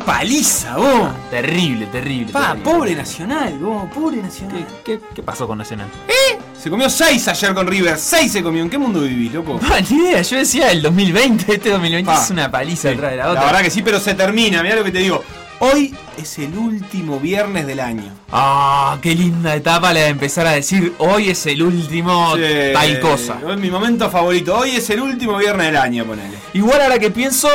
¡Fa! ¡Qué paliza, vos! Terrible, terrible. Pa, terrible. pobre Nacional, vos, pobre Nacional. ¿Qué, qué, qué pasó con Nacional? Se comió 6 ayer con River, 6 se comió. ¿En qué mundo vivís, loco? Pa, ni idea, yo decía el 2020, este 2020 Pa. es una paliza Sí, detrás de la La otra. verdad que sí, pero se termina, mirá lo que te digo. Hoy es el último viernes del año. Ah, qué linda etapa la de empezar a decir hoy es el último Sí, tal cosa. Es mi momento favorito. Hoy es el último viernes del año, ponele. Igual ahora que pienso,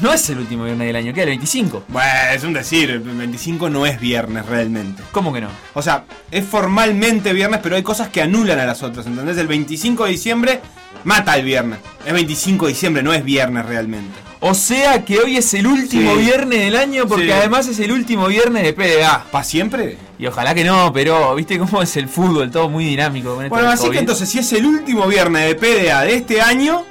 no es el último viernes del año, queda el 25. Bueno, es un decir, el 25 no es viernes realmente. ¿Cómo que no? O sea, es formalmente viernes, pero hay cosas que anulan a las otras, ¿entendés? El 25 de diciembre mata el viernes. Es 25 de diciembre, no es viernes realmente. O sea que hoy es el último Sí. viernes del año porque Sí. además es el último viernes de PDA. ¿Para siempre? Y ojalá que no, pero viste cómo es el fútbol, todo muy dinámico. con esto Bueno, así que entonces, si es el último viernes de PDA de este año,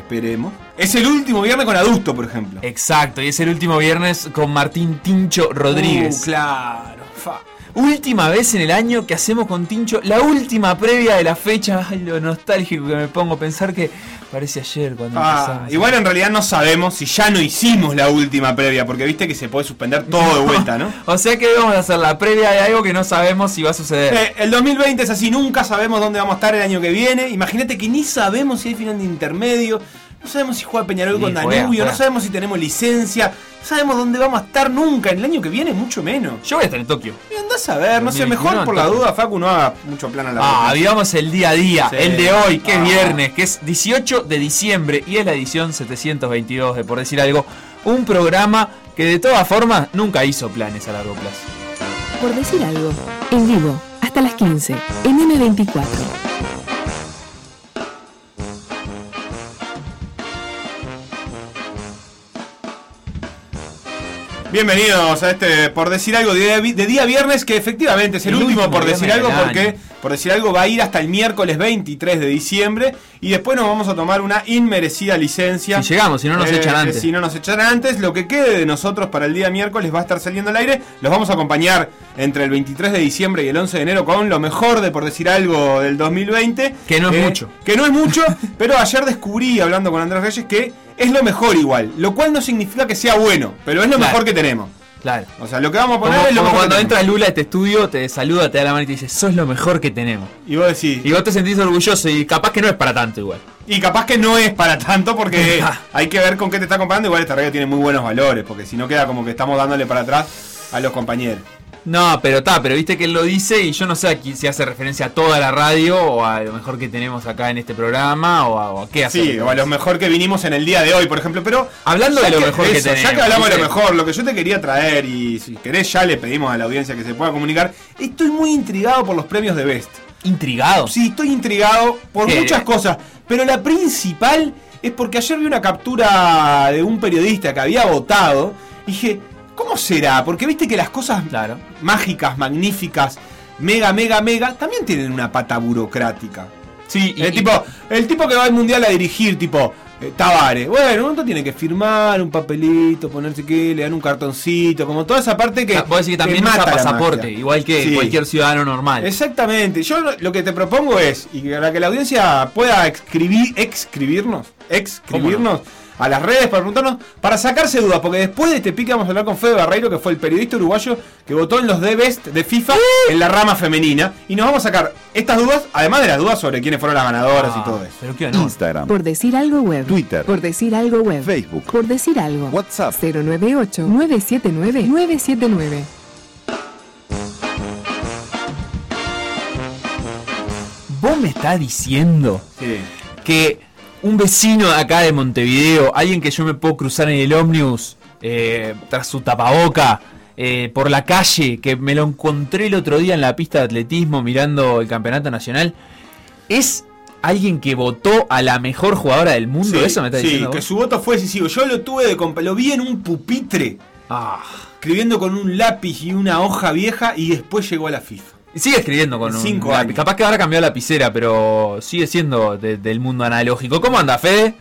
esperemos. Es el último viernes con adulto, por ejemplo. Exacto, y es el último viernes con Martín Tincho Rodríguez. Uh, claro. Fa. Última vez en el año que hacemos con Tincho, la última previa de la fecha. Ay, lo nostálgico que me pongo pensar que parece ayer cuando Ah, empezamos. igual en realidad no sabemos si ya no hicimos la última previa, porque viste que se puede suspender todo de vuelta, ¿no? O sea que vamos a hacer la previa de algo que no sabemos si va a suceder. Eh, el 2020 es así, nunca sabemos dónde vamos a estar el año que viene. Imagínate que ni sabemos si hay final de intermedio, no sabemos si juega Peñarol Sí, con Danubio, juega. no sabemos si tenemos licencia, no sabemos dónde vamos a estar nunca, en el año que viene mucho menos. Yo voy a estar en Tokio. Y andás a ver, no sé, 2021 mejor por la duda, Facu, no haga mucho plan a la Ah, boca. vivamos el día a día, Sí. el de hoy, que es Ah. viernes, que es 18 de diciembre y es la edición 722 de Por Decir Algo, un programa que de todas formas nunca hizo planes a largo plazo. Por decir algo, en vivo, hasta las 15, en M24. Bienvenidos a este Por Decir Algo de, de día viernes, que efectivamente es el, El último, último Por Decir Algo, porque. Por Decir Algo va a ir hasta el miércoles 23 de diciembre y después nos vamos a tomar una inmerecida licencia. Si llegamos, si no nos Eh, echan antes. Si no nos echan antes, lo que quede de nosotros para el día miércoles va a estar saliendo al aire. Los vamos a acompañar entre el 23 de diciembre y el 11 de enero con lo mejor de Por Decir Algo del 2020. Que no es Eh, mucho. Que no es mucho, pero ayer descubrí, hablando con Andrés Reyes, que es lo mejor igual. Lo cual no significa que sea bueno, pero es lo Claro. mejor que tenemos. Claro. O sea, lo que vamos a Como, poner es lo como mejor cuando que entra. Lula a este estudio, te saluda, te da la mano y te dice, sos lo mejor que tenemos. Y vos decís. Y vos te sentís orgulloso y capaz que no es para tanto igual. Y capaz que no es para tanto porque hay que ver con qué te está comparando. Igual esta radio tiene muy buenos valores, porque si no queda como que estamos dándole para atrás a los compañeros. No, pero está, pero viste que él lo dice y yo no sé aquí si hace referencia a toda la radio o a lo mejor que tenemos acá en este programa o a, o a qué hace. Sí, o a lo mejor que vinimos en el día de hoy, por ejemplo. Pero Hablando de lo mejor que eso, Ya tenemos, que hablamos de lo mejor, lo que yo te quería traer, y si querés ya le pedimos a la audiencia que se pueda comunicar, estoy muy intrigado por los premios de Best. Intrigado. Sí, estoy intrigado por ¿Qué? muchas cosas, pero la principal es porque ayer vi una captura de un periodista que había votado y dije, ¿cómo será? Porque viste que las cosas Claro. mágicas, magníficas, mega, mega, mega, también tienen una pata burocrática. Sí, y, el, y- tipo, el tipo que va al mundial a dirigir, tipo eh, Tavares, bueno, un momento tiene que firmar un papelito, ponerse que, le dan un cartoncito, como toda esa parte que. Ah, vos decís que también mata usa pasaporte, igual que Sí. cualquier ciudadano normal. Exactamente. Yo lo- lo que te propongo es, y para que la audiencia pueda escribir, escribirnos, escribirnos a las redes para preguntarnos, para sacarse dudas, porque después de este pique vamos a hablar con Fede Barreiro, que fue el periodista uruguayo que votó en los The Best de FIFA en la rama femenina, y nos vamos a sacar estas dudas, además de las dudas sobre quiénes fueron las ganadoras Ah, y todo eso. Pero qué. Instagram, Por decir algo web. Twitter, Por decir algo web. Facebook, Por decir algo. WhatsApp. 098-979-979. Vos me estás diciendo que un vecino de acá de Montevideo, alguien que yo me puedo cruzar en el ómnibus eh, tras su tapaboca, eh, por la calle, que me lo encontré el otro día en la pista de atletismo mirando el campeonato nacional, es alguien que votó a la mejor jugadora del mundo. Sí, Eso me está sí, diciendo. que vos? su voto fue decisivo. Yo lo tuve de lo vi en un pupitre, Ah. escribiendo con un lápiz y una hoja vieja, y después llegó a la FIFA. Y Sigue escribiendo con un Cinco lápiz. años. Capaz que ahora cambió la lapicera, pero sigue siendo de- del mundo analógico. ¿Cómo anda, Fede?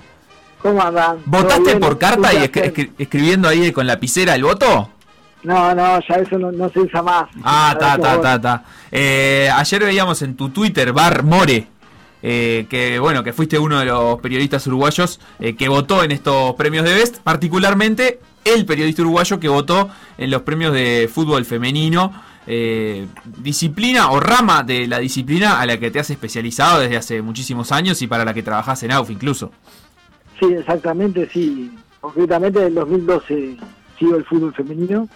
¿Cómo? ¿Todo ¿Votaste bien? por carta y Un escri- placer. escri- escribiendo ahí con lapicera el voto? No, no, ya eso no, no se usa más. Ah, ta, ta, ta, ta. Eh, ayer veíamos en tu Twitter, Bar More, eh, que bueno, que fuiste uno de los periodistas uruguayos eh, que votó en estos premios de Best, particularmente el periodista uruguayo que votó en los premios de fútbol femenino. Eh, disciplina o rama de la disciplina a la que te has especializado desde hace muchísimos años y para la que trabajas en AUF incluso. Sí, exactamente, sí. Concretamente en el 2012 sigo el fútbol femenino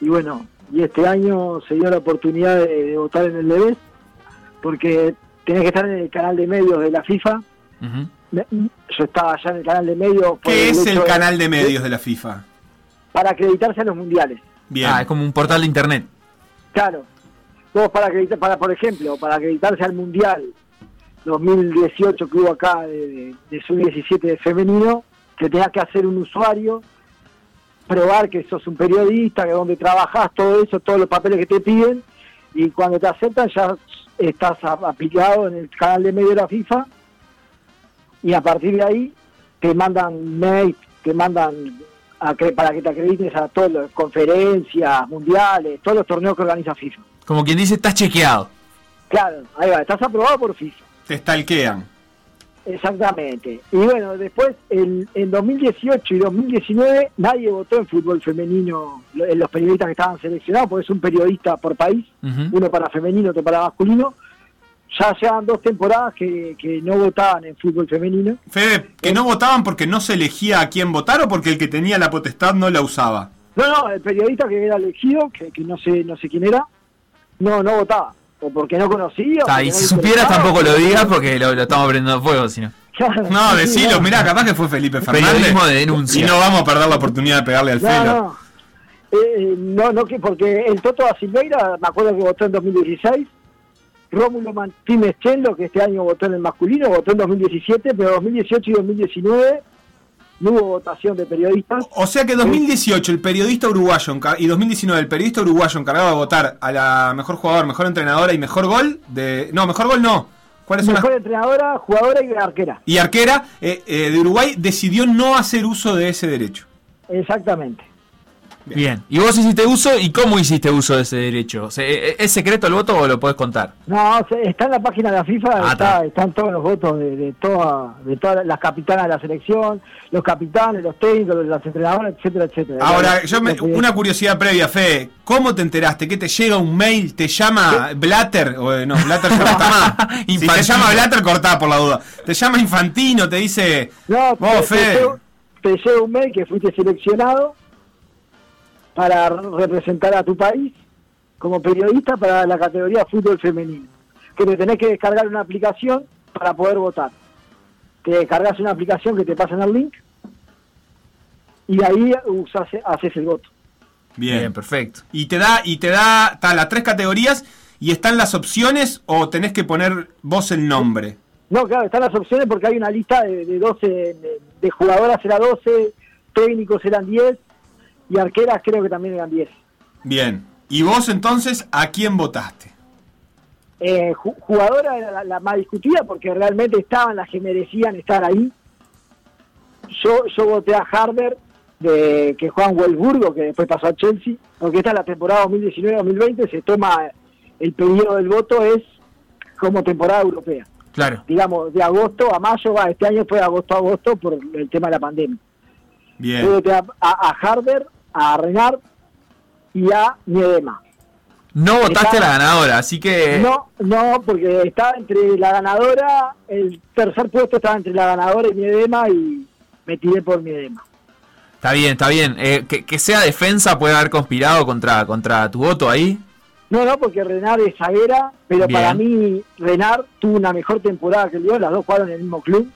y bueno, y este año se dio la oportunidad de, votar en el Debes porque tenés que estar en el canal de medios de la FIFA. Yo estaba allá en el canal de medios. ¿Qué es el, canal de medios de la FIFA? Para acreditarse a los mundiales. Bien. Ah, es como un portal de internet. Claro. Vos para acreditar, para, por ejemplo, para acreditarse al Mundial 2018 que hubo acá de, sub-17 femenino, que tengas que hacer un usuario, probar que sos un periodista, que donde trabajás, todo eso, todos los papeles que te piden, y cuando te aceptan ya estás aplicado en el canal de medio de la FIFA, y a partir de ahí te mandan mail, te mandan para que te acredites a todas las conferencias mundiales, todos los torneos que organiza FIFA. Como quien dice, estás chequeado. Claro, ahí va, estás aprobado por FIFA. Te stalkean. Exactamente. Y bueno, después, en, en 2018 y 2019, nadie votó en fútbol femenino, en los periodistas que estaban seleccionados, porque es un periodista por país, uno para femenino, otro para masculino ya llevan dos temporadas que, no votaban en fútbol femenino. Fede, ¿que no votaban porque no se elegía a quién votar o porque el que tenía la potestad no la usaba? No, no, el periodista que era elegido, que, no sé no sé quién era, no no votaba. O porque no conocía. Ah, y si supieras tampoco lo digas porque lo, estamos prendiendo fuego, sino. no, decilo, mirá, capaz que fue Felipe Fernández. de denuncia. Y no vamos a perder la oportunidad de pegarle al no, No. Eh, no, no, que porque el Toto da Silveira, me acuerdo que votó en 2016, Rómulo Martínez Chello, que este año votó en el masculino, votó en 2017, pero 2018 y 2019 no hubo votación de periodistas. O sea que 2018 el periodista uruguayo y 2019 el periodista uruguayo encargado de votar a la mejor jugador, mejor entrenadora y mejor gol de... No, mejor gol no. ¿Cuál es Mejor entrenadora, jugadora y arquera. Y arquera eh, eh, de Uruguay decidió no hacer uso de ese derecho. Exactamente. Bien. ¿Y vos hiciste uso y cómo hiciste uso de ese derecho? ¿e, e, ¿Es secreto el voto o lo podés contar? No, está en la página de la FIFA, ah, están todos los votos de, de, de todas las capitanas de la selección, los capitanes, los técnicos, los entrenadores, etcétera, etcétera. Ahora, yo una curiosidad previa, Fe, ¿cómo te enteraste? ¿Qué te llega un mail? ¿Te llama Blatter? O, eh, no, Blatter ya no está más. si te llama Blatter, cortá por la duda. ¿Te llama Infantino? ¿Te dice, no, te llega un mail que fuiste seleccionado para representar a tu país como periodista para la categoría fútbol femenino. Que te tenés que descargar una aplicación para poder votar. Te descargas una aplicación que te pasan el link y ahí usas, haces el voto. Bien, perfecto. Y te da, y te da las tres categorías y están las opciones o tenés que poner vos el nombre. No, claro, están las opciones porque hay una lista de, de 12, de, jugadoras era 12, técnicos eran 10 y arqueras creo que también eran 10. Bien. ¿Y vos entonces a quién votaste? Eh, jugadora era la, más discutida porque realmente estaban las que merecían estar ahí. Yo, yo voté a Harder, de, que Juan Welburgo, que después pasó a Chelsea, porque esta es la temporada 2019-2020, se toma el periodo del voto, es como temporada europea. Claro. Digamos, de agosto a mayo, este año fue de agosto a agosto por el tema de la pandemia. Bien. a, a, Harder, a Renard y a Miedema. No votaste la ganadora, así que... No, no, porque estaba entre la ganadora, el tercer puesto estaba entre la ganadora y Miedema y me tiré por Miedema. Está bien, está bien. Eh, que, sea defensa puede haber conspirado contra, contra tu voto ahí. No, no, porque Renard es zaguera, pero para mí Renard tuvo una mejor temporada que yo, las dos jugaron en el mismo club,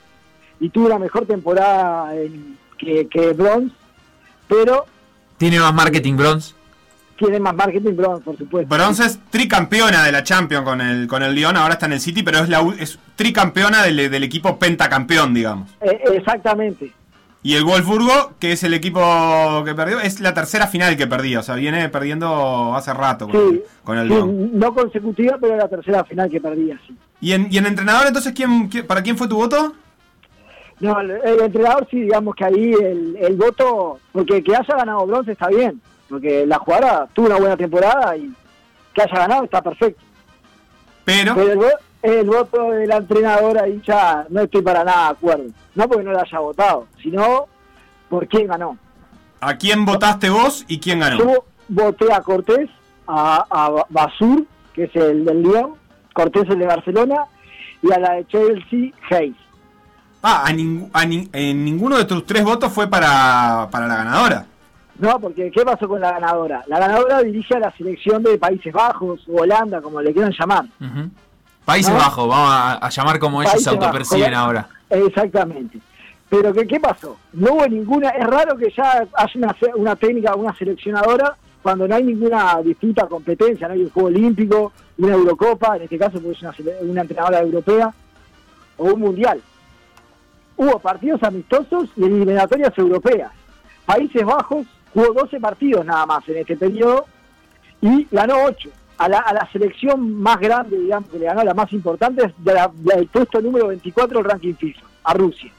y tuvo una mejor temporada en, que, que Bronze, pero... ¿Tiene más marketing Bronze? Tiene más marketing Bronze, por supuesto. Bronze es tricampeona de la Champions con el, con el Lyon, ahora está en el City, pero es, la, es tricampeona del, del equipo pentacampeón, digamos. Eh, exactamente. Y el Wolfsburgo, que es el equipo que perdió, es la tercera final que perdía, o sea, viene perdiendo hace rato con, el, Lyon. No consecutiva, pero la tercera final que perdía, sí. ¿Y en, y en entrenador entonces quién, para quién fue tu voto? No, el, entrenador sí, digamos que ahí el, voto, porque que haya ganado bronce está bien, porque la jugadora tuvo una buena temporada y que haya ganado está perfecto. Pero, el voto de la entrenadora y ya no estoy para nada de acuerdo. No porque no la haya votado, sino por quién ganó. ¿A quién votaste vos y quién ganó? Yo voté a Cortés, a, a Basur, que es el del León, Cortés el de Barcelona, y a la de Chelsea, Hayes. Ah, a, ning- a nin- en ninguno de tus tres votos fue para, para la ganadora. No, porque ¿qué pasó con la ganadora? La ganadora dirige a la selección de Países Bajos, o Holanda, como le quieran llamar. Países ¿No? Bajos, vamos a, a llamar como ellos se autoperciben ahora. Exactamente. Pero que, ¿qué pasó? No hubo ninguna, es raro que ya haya una, se- una técnica, una seleccionadora, cuando no hay ninguna disputa, competencia, no hay un juego olímpico, una Eurocopa, en este caso porque es una, sele- una entrenadora europea, o un mundial. Hubo partidos amistosos y eliminatorias europeas. Países Bajos jugó 12 partidos nada más en este periodo y ganó 8. A la, a la selección más grande, digamos, que le ganó, la más importante, es de la- del puesto número 24 del ranking FIFA, a Rusia.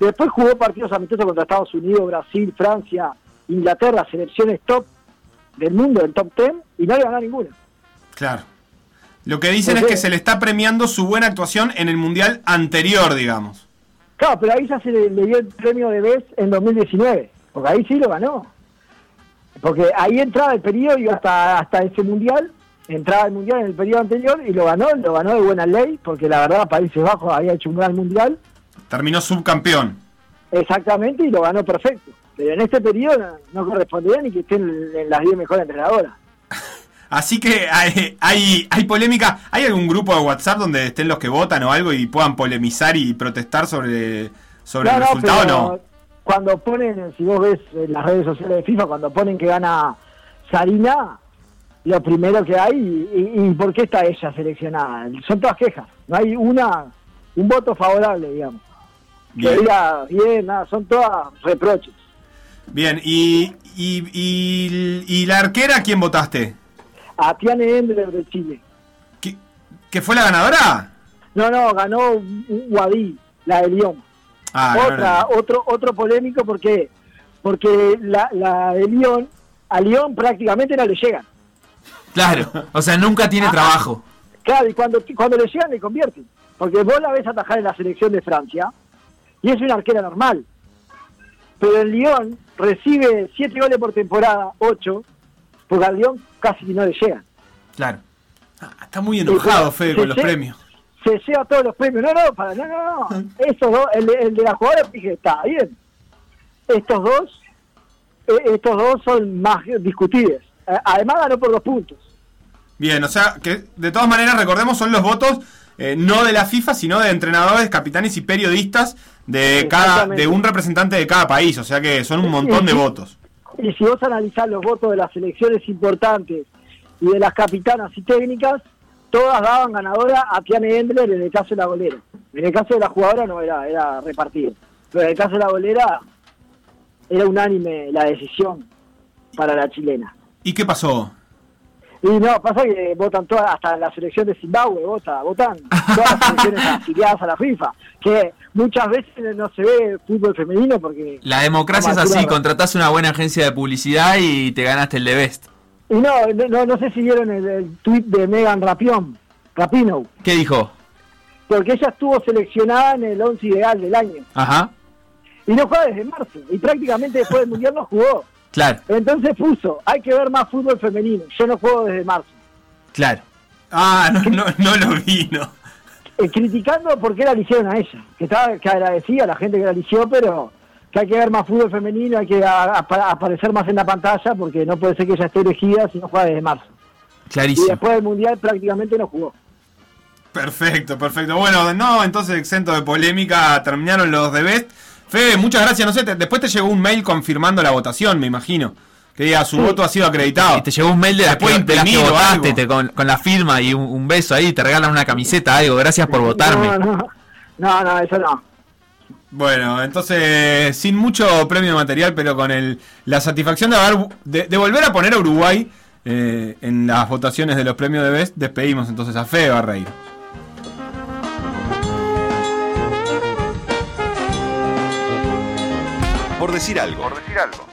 Después jugó partidos amistosos contra Estados Unidos, Brasil, Francia, Inglaterra, selecciones top del mundo, del top 10, y no le ganó ninguna. Claro. Lo que dicen es Porque- que se le está premiando su buena actuación en el mundial anterior, digamos. Claro, pero ahí ya se le, le dio el premio de BES en 2019, porque ahí sí lo ganó. Porque ahí entraba el periodo y hasta, hasta ese mundial, entraba el mundial en el periodo anterior y lo ganó, lo ganó de buena ley, porque la verdad Países Bajos había hecho un gran mundial, Terminó subcampeón. exactamente, y lo ganó perfecto. Pero en este periodo no, no correspondería ni que estén en, en las 10 mejores entrenadoras. Así que hay, hay, hay polémica. ¿Hay algún grupo de WhatsApp donde estén los que votan o algo y puedan polemizar y protestar sobre, sobre el resultado o pero no? Cuando ponen, si vos ves en las redes sociales de FIFA, cuando ponen que gana Sarina, lo primero que hay, y, y por qué está ella seleccionada? Son todas quejas, no hay una un voto favorable, digamos. Que Bien. diga bien, nada, son todas reproches. Bien, y, y, y, y la arquera, ¿a quién votaste? A Tiane Endler de Chile. ¿Qué, ¿Que fue la ganadora? No, no, ganó Guadí, la de Lyon. Ah, Otra, no. otro, otro polémico, ¿por qué? Porque la, la de Lyon, a Lyon prácticamente no le llegan. Claro, o sea, nunca tiene trabajo. Claro, y cuando, cuando le llegan le convierten. Porque vos la ves atajar en la selección de Francia y es una arquera normal. Pero el Lyon recibe 7 goles por temporada, 8, porque al Lyon casi no le llegan. Claro. Ah, está muy enojado, Fede, con los premios. Se lleva todos los premios. No, no, para, no, no, no. Estos dos, el, de- el de la jugadora dije, está bien. Estos dos, eh, estos dos son más discutibles. Eh, Además ganó por dos puntos. Bien, o sea, que de todas maneras, recordemos, son los votos eh, no de la FIFA, sino de entrenadores, capitanes y periodistas de cada de un representante de cada país. O sea que son un montón de votos. Y si vos analizás los votos de las selecciones importantes y de las capitanas y técnicas, todas daban ganadora a Tiane Endler en el caso de la golera. En el caso de la jugadora no era, era repartido. Pero en el caso de la golera era unánime la decisión para la chilena. ¿Y qué pasó? Y no, pasa que votan todas, hasta la selección de Zimbabue vota, votan todas las selecciones afiliadas a la FIFA, que muchas veces no se ve fútbol femenino porque... La democracia es así, contratás una buena agencia de publicidad y te ganaste el de Best. Y no, no, no sé si vieron el, el tweet de Megan Rapión, Rapino, ¿Qué dijo? porque ella estuvo seleccionada en el 11 ideal del año Ajá, y no juega desde marzo y prácticamente después del mundial no jugó. claro, Entonces puso, hay que ver más fútbol femenino, yo no juego desde marzo. claro. Ah, no, no, no lo vi, no. Eh, criticando por qué la eligieron a ella, que estaba que agradecía a la gente que la eligió, pero que hay que ver más fútbol femenino, hay que a- a- aparecer más en la pantalla porque no puede ser que ella esté elegida si no juega desde marzo. Y Clarísimo. después del mundial prácticamente no jugó. Perfecto, perfecto. Bueno, no, entonces exento de polémica, terminaron los de Best. Fede, muchas gracias. No sé, te- después te llegó un mail confirmando la votación, me imagino. Que diga, su Sí. voto ha sido acreditado. Y te llegó un mail de Después que, de las que imprimido votaste te- con, con la firma y un, un beso ahí, te regalan una camiseta, algo. Gracias por votarme. No, no, no, no, eso no. Bueno, entonces, sin mucho premio material, pero con el, la satisfacción de, haber, de, de volver a poner a Uruguay eh, en las votaciones de los premios de Best, despedimos entonces a Fede Barreiro. Por decir algo. Por decir algo.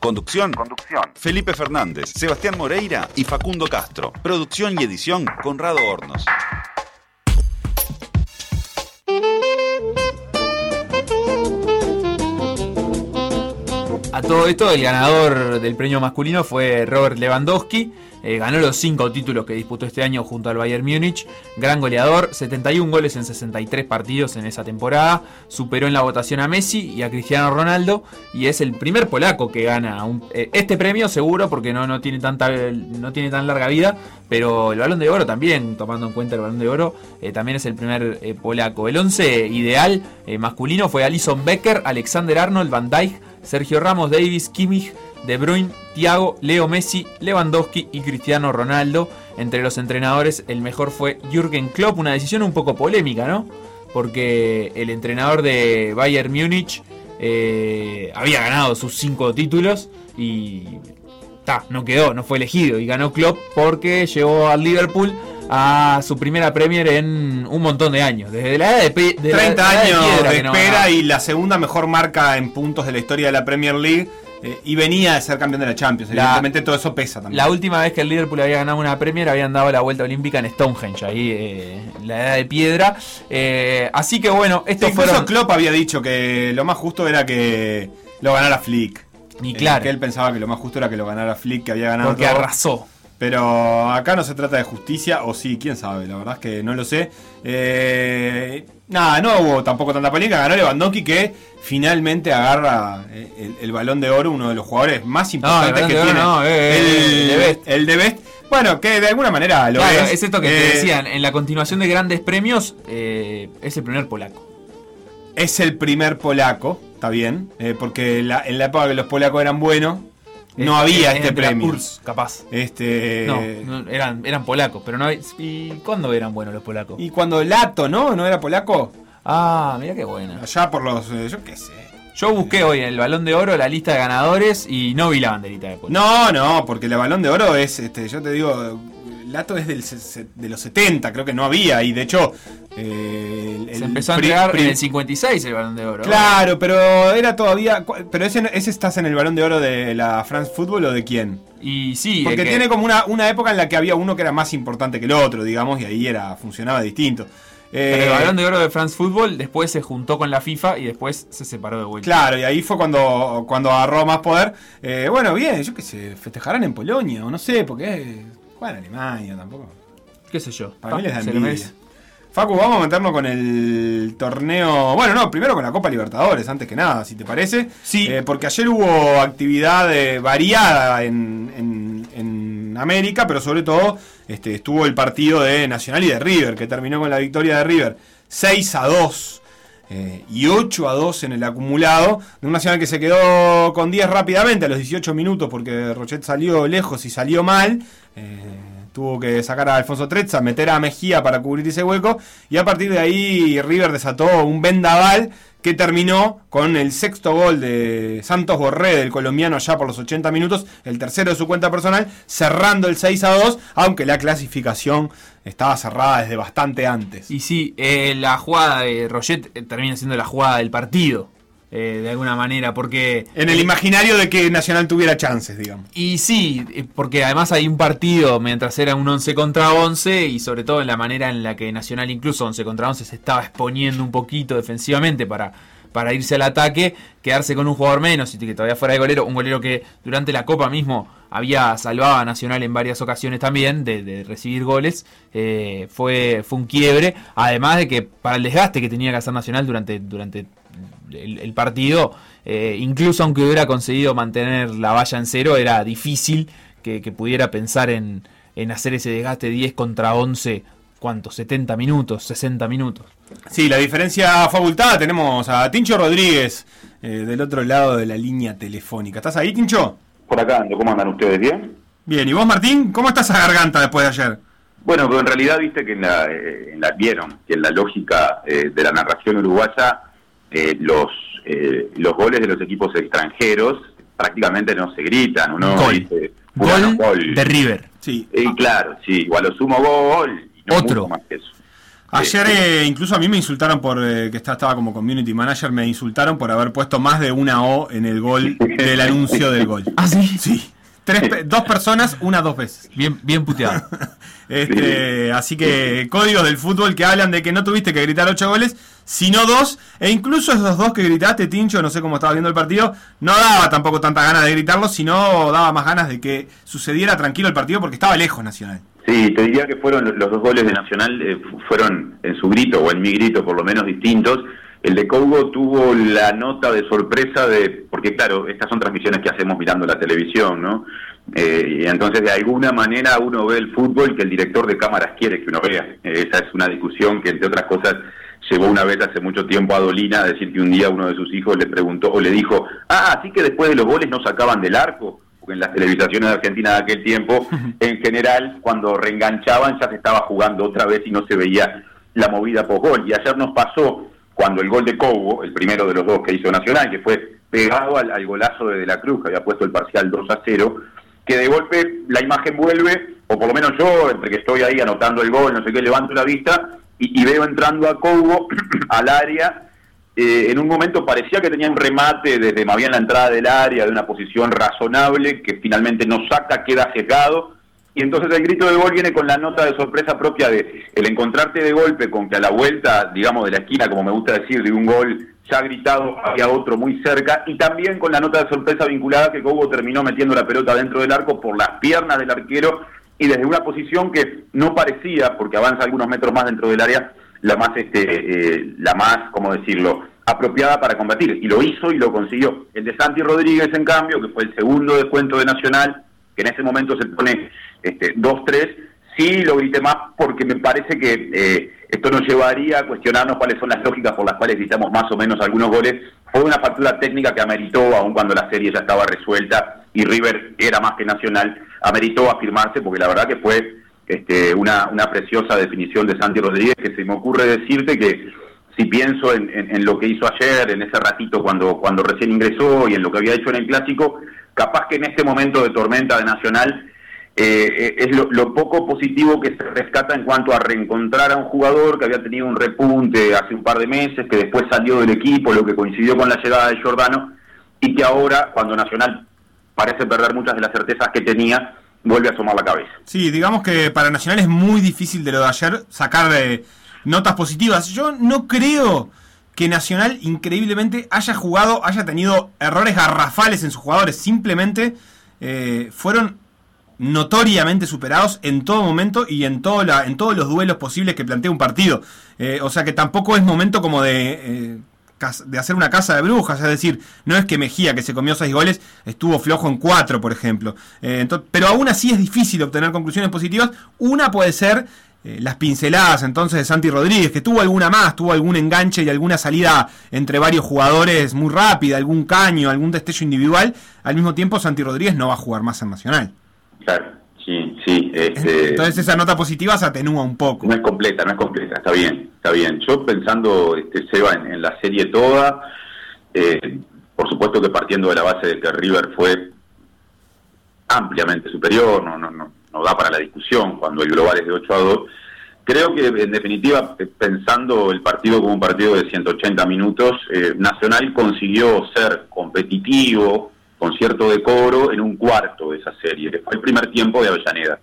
Conducción. Conducción. Felipe Fernández, Sebastián Moreira y Facundo Castro. Producción y edición Conrado Hornos. Todo esto, el ganador del premio masculino fue Robert Lewandowski. Eh, ganó los cinco títulos que disputó este año junto al Bayern Múnich. Gran goleador, 71 goles en 63 partidos en esa temporada. Superó en la votación a Messi y a Cristiano Ronaldo. Y es el primer polaco que gana eh, este premio, seguro, porque no, no, tiene tanta, no tiene tan larga vida. Pero el balón de oro también, tomando en cuenta el balón de oro, eh, también es el primer polaco. El 11 ideal masculino fue Alison Becker, Alexander Arnold, Van Dijk, Sergio Ramos, Davis, Kimmich. De Bruyne, Thiago, Leo Messi, Lewandowski y Cristiano Ronaldo. Entre los entrenadores, el mejor fue Jürgen Klopp, una decisión un poco polémica, ¿no? Porque el entrenador de Bayern Múnich eh, había ganado sus cinco títulos y ta, no quedó, no fue elegido. Y ganó Klopp porque llevó al Liverpool a su primera Premier en un montón de años. Desde la edad de, 30 años de, espera y la segunda mejor marca en puntos de la historia de la Premier League eh, y venía de ser campeón de la Champions. Evidentemente todo eso pesa también. La última vez que el Liverpool había ganado una Premier habían dado la vuelta olímpica en Stonehenge, ahí eh, la edad de piedra. Eh, así que bueno, esto sí, Incluso Klopp había dicho que lo más justo era que lo ganara Flick. Y claro. que él pensaba que lo más justo era que lo ganara Flick, que había ganado. Porque arrasó. Pero acá no se trata de justicia, o sí, quién sabe, la verdad es que no lo sé. Eh, nada, no hubo tampoco tanta polémica, ganó Lewandowski que finalmente agarra eh, el, balón de oro, uno de los jugadores más importantes que tiene. No, eh, el, de Best. el de Best. Bueno, que de alguna manera lo claro, es. esto que te decían, en la continuación de grandes premios, es el primer polaco. Es el primer polaco, está bien, porque en la época que los polacos eran buenos, no había este premio. capaz. Este... No, eran, eran polacos, pero no había... ¿Y cuándo eran buenos los polacos? Y cuando Lato, ¿no? ¿No era polaco? Ah, mira qué buena. Allá por los... Eh, yo qué sé. Yo busqué hoy en el Balón de Oro la lista de ganadores y no vi la banderita de polaco. No, no, porque el Balón de Oro es, este, yo te digo, Lato es del, de los 70, creo que no había, y de hecho... Eh, se empezó a entregar en el 56 el Balón de Oro. Claro, pero era todavía... Pero ese, ese estás en el Balón de Oro de la France Football o de quién? Y sí, porque tiene como una, una época en la que había uno que era más importante que el otro, digamos, y ahí era funcionaba distinto. el eh, Balón de Oro de France Football después se juntó con la FIFA y después se separó de vuelta. Claro, y ahí fue cuando, cuando agarró más poder. Eh, bueno, bien, yo qué sé, festejarán en Polonia o no sé, porque En Alemania tampoco. ¿Qué sé yo? Para mí les da Facu, vamos a meternos con el torneo. Bueno, no, primero con la Copa Libertadores, antes que nada, si te parece. Sí. Eh, porque ayer hubo actividad eh, variada en, América, pero sobre todo este, estuvo el partido de Nacional y de River, que terminó con la victoria de River 6 a 2 eh, y 8 a 2 en el acumulado. De un Nacional que se quedó con 10 rápidamente a los 18 minutos porque Rochet salió lejos y salió mal. Eh, tuvo que sacar a Alfonso Trezza, meter a Mejía para cubrir ese hueco. Y a partir de ahí River desató un vendaval que terminó con el sexto gol de Santos Borré, del colombiano, ya por los 80 minutos, el tercero de su cuenta personal, cerrando el 6 a 2, aunque la clasificación estaba cerrada desde bastante antes. Y sí, eh, la jugada de Roget eh, termina siendo la jugada del partido. Eh, de alguna manera, porque... En el imaginario de que Nacional tuviera chances, digamos. Y sí, eh, porque además hay un partido mientras era un 11 contra 11 y sobre todo en la manera en la que Nacional incluso 11 contra 11 se estaba exponiendo un poquito defensivamente para, para irse al ataque, quedarse con un jugador menos y que todavía fuera de golero, un golero que durante la Copa mismo había salvado a Nacional en varias ocasiones también de, recibir goles, eh, fue, fue un quiebre, además de que para el desgaste que tenía que hacer Nacional durante, durante el, partido, eh, incluso aunque hubiera conseguido mantener la valla en cero, era difícil que, pudiera pensar en, hacer ese desgaste 10 contra 11, ¿cuánto? 70 minutos, 60 minutos. Sí, la diferencia fue abultada. Tenemos a Tincho Rodríguez eh, del otro lado de la línea telefónica. ¿Estás ahí, Tincho? Por acá ¿cómo andan ustedes? ¿Bien? Bien, ¿y vos, Martín? ¿Cómo está esa garganta después de ayer? Bueno, pero en realidad viste que en la, eh, en la vieron que en la lógica de la narración uruguaya eh, los, eh, los goles de los equipos extranjeros prácticamente no se gritan, uno gol. dice gol, de River. Sí. Y claro, sí, igual lo sumo gol y Otro. más que eso. Ayer eh, incluso a mí me insultaron por que estaba como community manager, me insultaron por haber puesto más de una O en el gol del anuncio del gol. ¿Ah, sí? Sí. tres, dos personas, una dos veces. Bien, bien puteado. este, así que códigos del fútbol que hablan de que no tuviste que gritar ocho goles, sino dos, e incluso esos dos que gritaste, Tincho, no sé cómo estaba viendo el partido, no daba tampoco tanta ganas de gritarlo, sino daba más ganas de que sucediera tranquilo el partido porque estaba lejos Nacional. Sí, te diría que fueron los dos goles de Nacional, eh, fueron en su grito, o en mi grito por lo menos distintos. El de Congo tuvo la nota de sorpresa de, porque claro, estas son transmisiones que hacemos mirando la televisión, ¿no? Eh, y entonces de alguna manera uno ve el fútbol que el director de cámaras quiere que uno vea. Eh, esa es una discusión que entre otras cosas llevó una vez hace mucho tiempo a Dolina a decir que un día uno de sus hijos le preguntó o le dijo, ah, así que después de los goles no sacaban del arco en las televisaciones de Argentina de aquel tiempo, en general, cuando reenganchaban ya se estaba jugando otra vez y no se veía la movida por gol. Y ayer nos pasó cuando el gol de Cobo, el primero de los dos que hizo Nacional, que fue pegado al, golazo de, de la Cruz, que había puesto el parcial 2 a 0, que de golpe la imagen vuelve, o por lo menos yo, entre que estoy ahí anotando el gol, no sé qué, levanto la vista y, veo entrando a Cobo al área eh, en un momento parecía que tenía un remate desde más bien la entrada del área, de una posición razonable, que finalmente no saca, queda cegado. Y entonces el grito de gol viene con la nota de sorpresa propia de el encontrarte de golpe con que a la vuelta, digamos, de la esquina, como me gusta decir, de un gol ya gritado había otro muy cerca, y también con la nota de sorpresa vinculada que Cobo terminó metiendo la pelota dentro del arco por las piernas del arquero y desde una posición que no parecía, porque avanza algunos metros más dentro del área, la más, este, eh, la más, ¿cómo decirlo?, apropiada para combatir. Y lo hizo y lo consiguió. El de Santi Rodríguez, en cambio, que fue el segundo descuento de Nacional, que en ese momento se pone este, 2-3, sí lo grité más porque me parece que eh, esto nos llevaría a cuestionarnos cuáles son las lógicas por las cuales gritamos más o menos algunos goles. Fue una factura técnica que ameritó, aun cuando la serie ya estaba resuelta y River era más que Nacional, ameritó afirmarse porque la verdad que fue este, una, una preciosa definición de Santi Rodríguez, que se me ocurre decirte que si pienso en, lo que hizo ayer, en ese ratito cuando, cuando recién ingresó y en lo que había hecho en el clásico, capaz que en este momento de tormenta de Nacional eh, eh, es lo, poco positivo que se rescata en cuanto a reencontrar a un jugador que había tenido un repunte hace un par de meses, que después salió del equipo, lo que coincidió con la llegada de Giordano, y que ahora, cuando Nacional parece perder muchas de las certezas que tenía, vuelve a asomar la cabeza. Sí, digamos que para Nacional es muy difícil de lo de ayer sacar de notas positivas. Yo no creo que Nacional increíblemente haya jugado, haya tenido errores garrafales en sus jugadores. Simplemente eh, fueron notoriamente superados en todo momento y en, todo la, en todos los duelos posibles que plantea un partido. Eh, o sea que tampoco es momento como de, eh, de hacer una casa de brujas. Es decir, no es que Mejía, que se comió seis goles, estuvo flojo en cuatro, por ejemplo. pero aún así es difícil obtener conclusiones positivas. Una puede ser eh, las pinceladas entonces de Santi Rodríguez, que tuvo alguna más, tuvo algún enganche y alguna salida entre varios jugadores muy rápida, algún caño, algún destello individual. Al mismo tiempo, Santi Rodríguez no va a jugar más en Nacional. Claro, sí, sí. Este, entonces esa nota positiva se atenúa un poco. No es completa, no es completa, está bien, está bien. Yo pensando, este, Seba, en, la serie toda, eh, por supuesto que partiendo de la base de que River fue ampliamente superior, no, no, no, no da para la discusión cuando el global es de 8 a 2. Creo que en definitiva, pensando el partido como un partido de 180 minutos, eh, Nacional consiguió ser competitivo, con cierto decoro, en un cuarto de esa serie, que fue el primer tiempo de Avellaneda.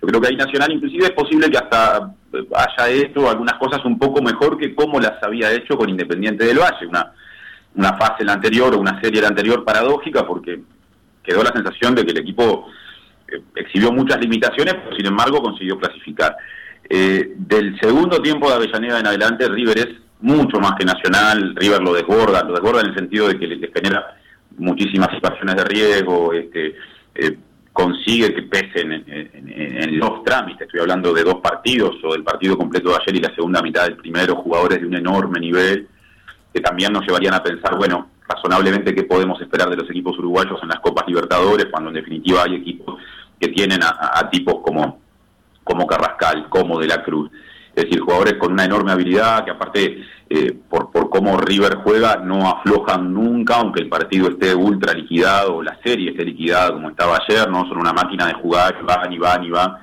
Yo creo que ahí Nacional inclusive es posible que hasta eh, haya hecho algunas cosas un poco mejor que como las había hecho con Independiente del Valle, una, una fase la anterior o una serie la anterior paradójica, porque quedó la sensación de que el equipo exhibió muchas limitaciones, pero sin embargo consiguió clasificar. Eh, del segundo tiempo de Avellaneda en adelante, River es mucho más que Nacional, River lo desborda, lo desborda en el sentido de que le, genera muchísimas situaciones de riesgo, este, eh, consigue que pesen en, los trámites, estoy hablando de dos partidos, o del partido completo de ayer y la segunda mitad del primero, jugadores de un enorme nivel, que también nos llevarían a pensar, bueno, razonablemente qué podemos esperar de los equipos uruguayos en las Copas Libertadores, cuando en definitiva hay equipos que tienen a, tipos como, como Carrascal, como De la Cruz. Es decir, jugadores con una enorme habilidad que aparte, eh, por, por cómo River juega, no aflojan nunca, aunque el partido esté ultra liquidado, o la serie esté liquidada como estaba ayer, no son una máquina de jugar, van y van y van,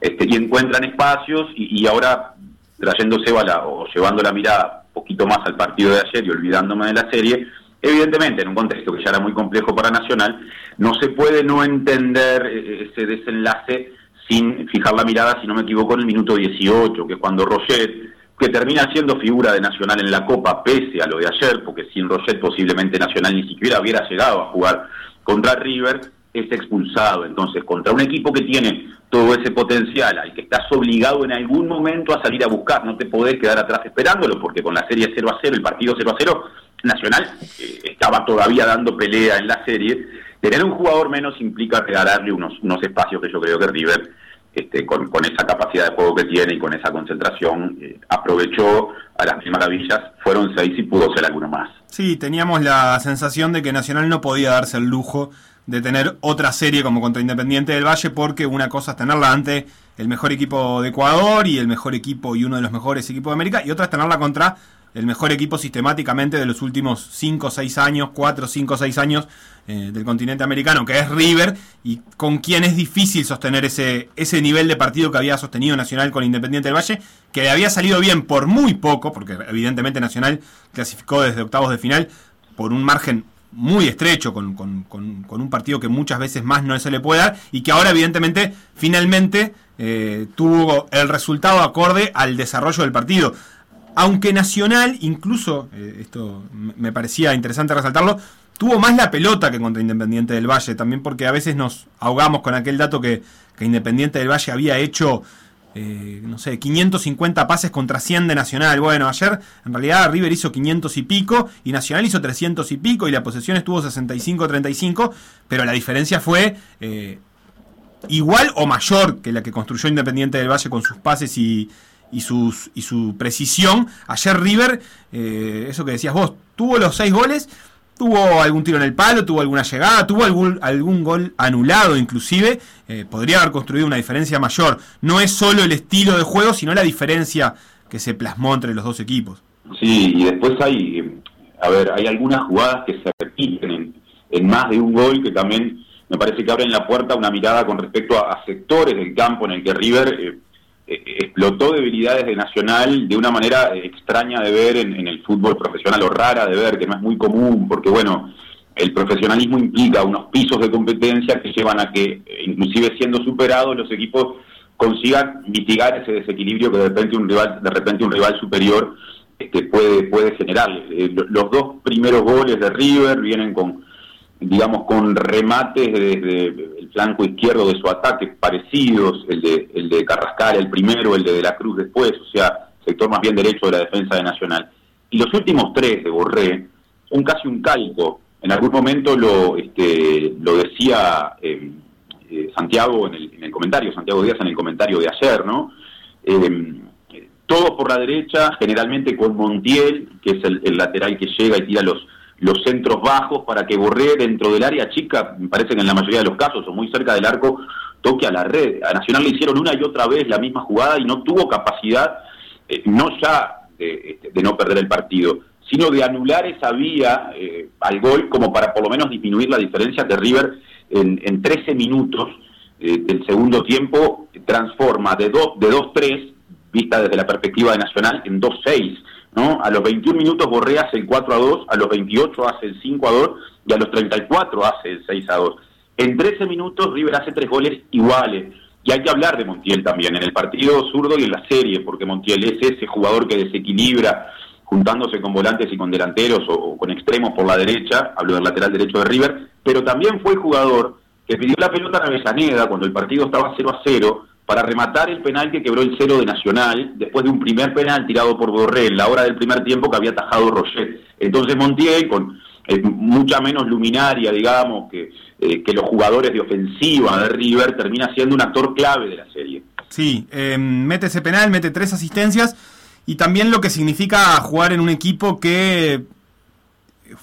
este, y encuentran espacios y, ahora trayéndose o llevando la mirada un poquito más al partido de ayer y olvidándome de la serie, Evidentemente, en un contexto que ya era muy complejo para Nacional, no se puede no entender eh, ese desenlace sin fijar la mirada, si no me equivoco, en el minuto 18, que es cuando Roget, que termina siendo figura de Nacional en la Copa, pese a lo de ayer, porque sin Roget posiblemente Nacional ni siquiera hubiera llegado a jugar contra River, es expulsado. Entonces, contra un equipo que tiene todo ese potencial, al que estás obligado en algún momento a salir a buscar, no te podés quedar atrás esperándolo, porque con la serie 0 a 0, el partido 0 a 0, Nacional eh, estaba todavía dando pelea en la serie. Tener un jugador menos implica regalarle unos, unos espacios que yo creo que River, este, con, esa capacidad de juego que tiene y con esa concentración, eh, aprovechó a las mil maravillas. Fueron seis y pudo ser alguno más. Sí, teníamos la sensación de que Nacional no podía darse el lujo de tener otra serie como contra Independiente del Valle, porque una cosa es tenerla ante el mejor equipo de Ecuador y el mejor equipo y uno de los mejores equipos de América, y otra es tenerla contra el mejor equipo sistemáticamente de los últimos 5 o 6 años, 4, 5 o 6 años eh, del continente americano, que es River, y con quien es difícil sostener ese, ese nivel de partido que había sostenido Nacional con Independiente del Valle, que le había salido bien por muy poco, porque evidentemente Nacional clasificó desde octavos de final por un margen muy estrecho, con, un partido que muchas veces más no se le puede dar, y que ahora evidentemente finalmente eh, tuvo el resultado acorde al desarrollo del partido. Aunque Nacional, incluso, eh, esto me parecía interesante resaltarlo, tuvo más la pelota que contra Independiente del Valle, también porque a veces nos ahogamos con aquel dato que, Independiente del Valle había hecho eh, no sé, 550 pases contra 100 de Nacional. Bueno, ayer en realidad River hizo 500 y pico y Nacional hizo 300 y pico y la posesión estuvo 65-35, pero la diferencia fue eh, igual o mayor que la que construyó Independiente del Valle con sus pases y, y, sus, y su precisión. Ayer River, eh, eso que decías vos, tuvo los 6 goles tuvo algún tiro en el palo, tuvo alguna llegada, tuvo algún, algún gol anulado inclusive, eh, podría haber construido una diferencia mayor. No es solo el estilo de juego, sino la diferencia que se plasmó entre los dos equipos. Sí, y después hay, a ver, hay algunas jugadas que se repiten en, más de un gol que también me parece que abren la puerta a una mirada con respecto a, sectores del campo en el que River... Eh, eh, explotó debilidades de Nacional de una manera extraña de ver en, el fútbol profesional o rara de ver, que no es muy común, porque bueno, el profesionalismo implica unos pisos de competencia que llevan a que, eh, inclusive siendo superados, los equipos consigan mitigar ese desequilibrio que de repente un rival, de repente un rival superior este, puede, puede generar. Eh, los dos primeros goles de River vienen con digamos, con remates desde flanco izquierdo de su ataque parecidos, el de, el de Carrascal el primero, el de, de la Cruz después, o sea, sector más bien derecho de la defensa de Nacional. Y los últimos tres de Borré son casi un calco. En algún momento lo, este, lo decía eh, eh, Santiago en el, en el, comentario, Santiago Díaz en el comentario de ayer, ¿no? Eh, todos por la derecha, generalmente con Montiel, que es el lateral que llega y tira los los centros bajos para que Borré dentro del área chica, me parece que en la mayoría de los casos, o muy cerca del arco, toque a la red. A Nacional le hicieron una y otra vez la misma jugada y no tuvo capacidad, eh, no ya este, de, no perder el partido, sino de anular esa vía eh, al gol como para por lo menos disminuir la diferencia que River en, en 13 minutos eh, del segundo tiempo transforma de 2-3, de dos, vista desde la perspectiva de Nacional, en 2-6 ¿no? A los 21 minutos Borré hace el 4 a 2, a los 28 hace el 5 a 2 y a los 34 hace el 6 a 2. En 13 minutos River hace tres goles iguales. Y hay que hablar de Montiel también, en el partido zurdo y en la serie, porque Montiel es ese jugador que desequilibra juntándose con volantes y con delanteros o, con extremos por la derecha, hablo del lateral derecho de River, pero también fue jugador que pidió la pelota a Avellaneda cuando el partido estaba 0 a 0 para rematar el penal que quebró el cero de Nacional, después de un primer penal tirado por Borré en la hora del primer tiempo que había tajado Roger. Entonces Montiel, con eh, mucha menos luminaria, digamos, que, eh, que los jugadores de ofensiva de River, termina siendo un actor clave de la serie. Sí, eh, mete ese penal, mete tres asistencias y también lo que significa jugar en un equipo que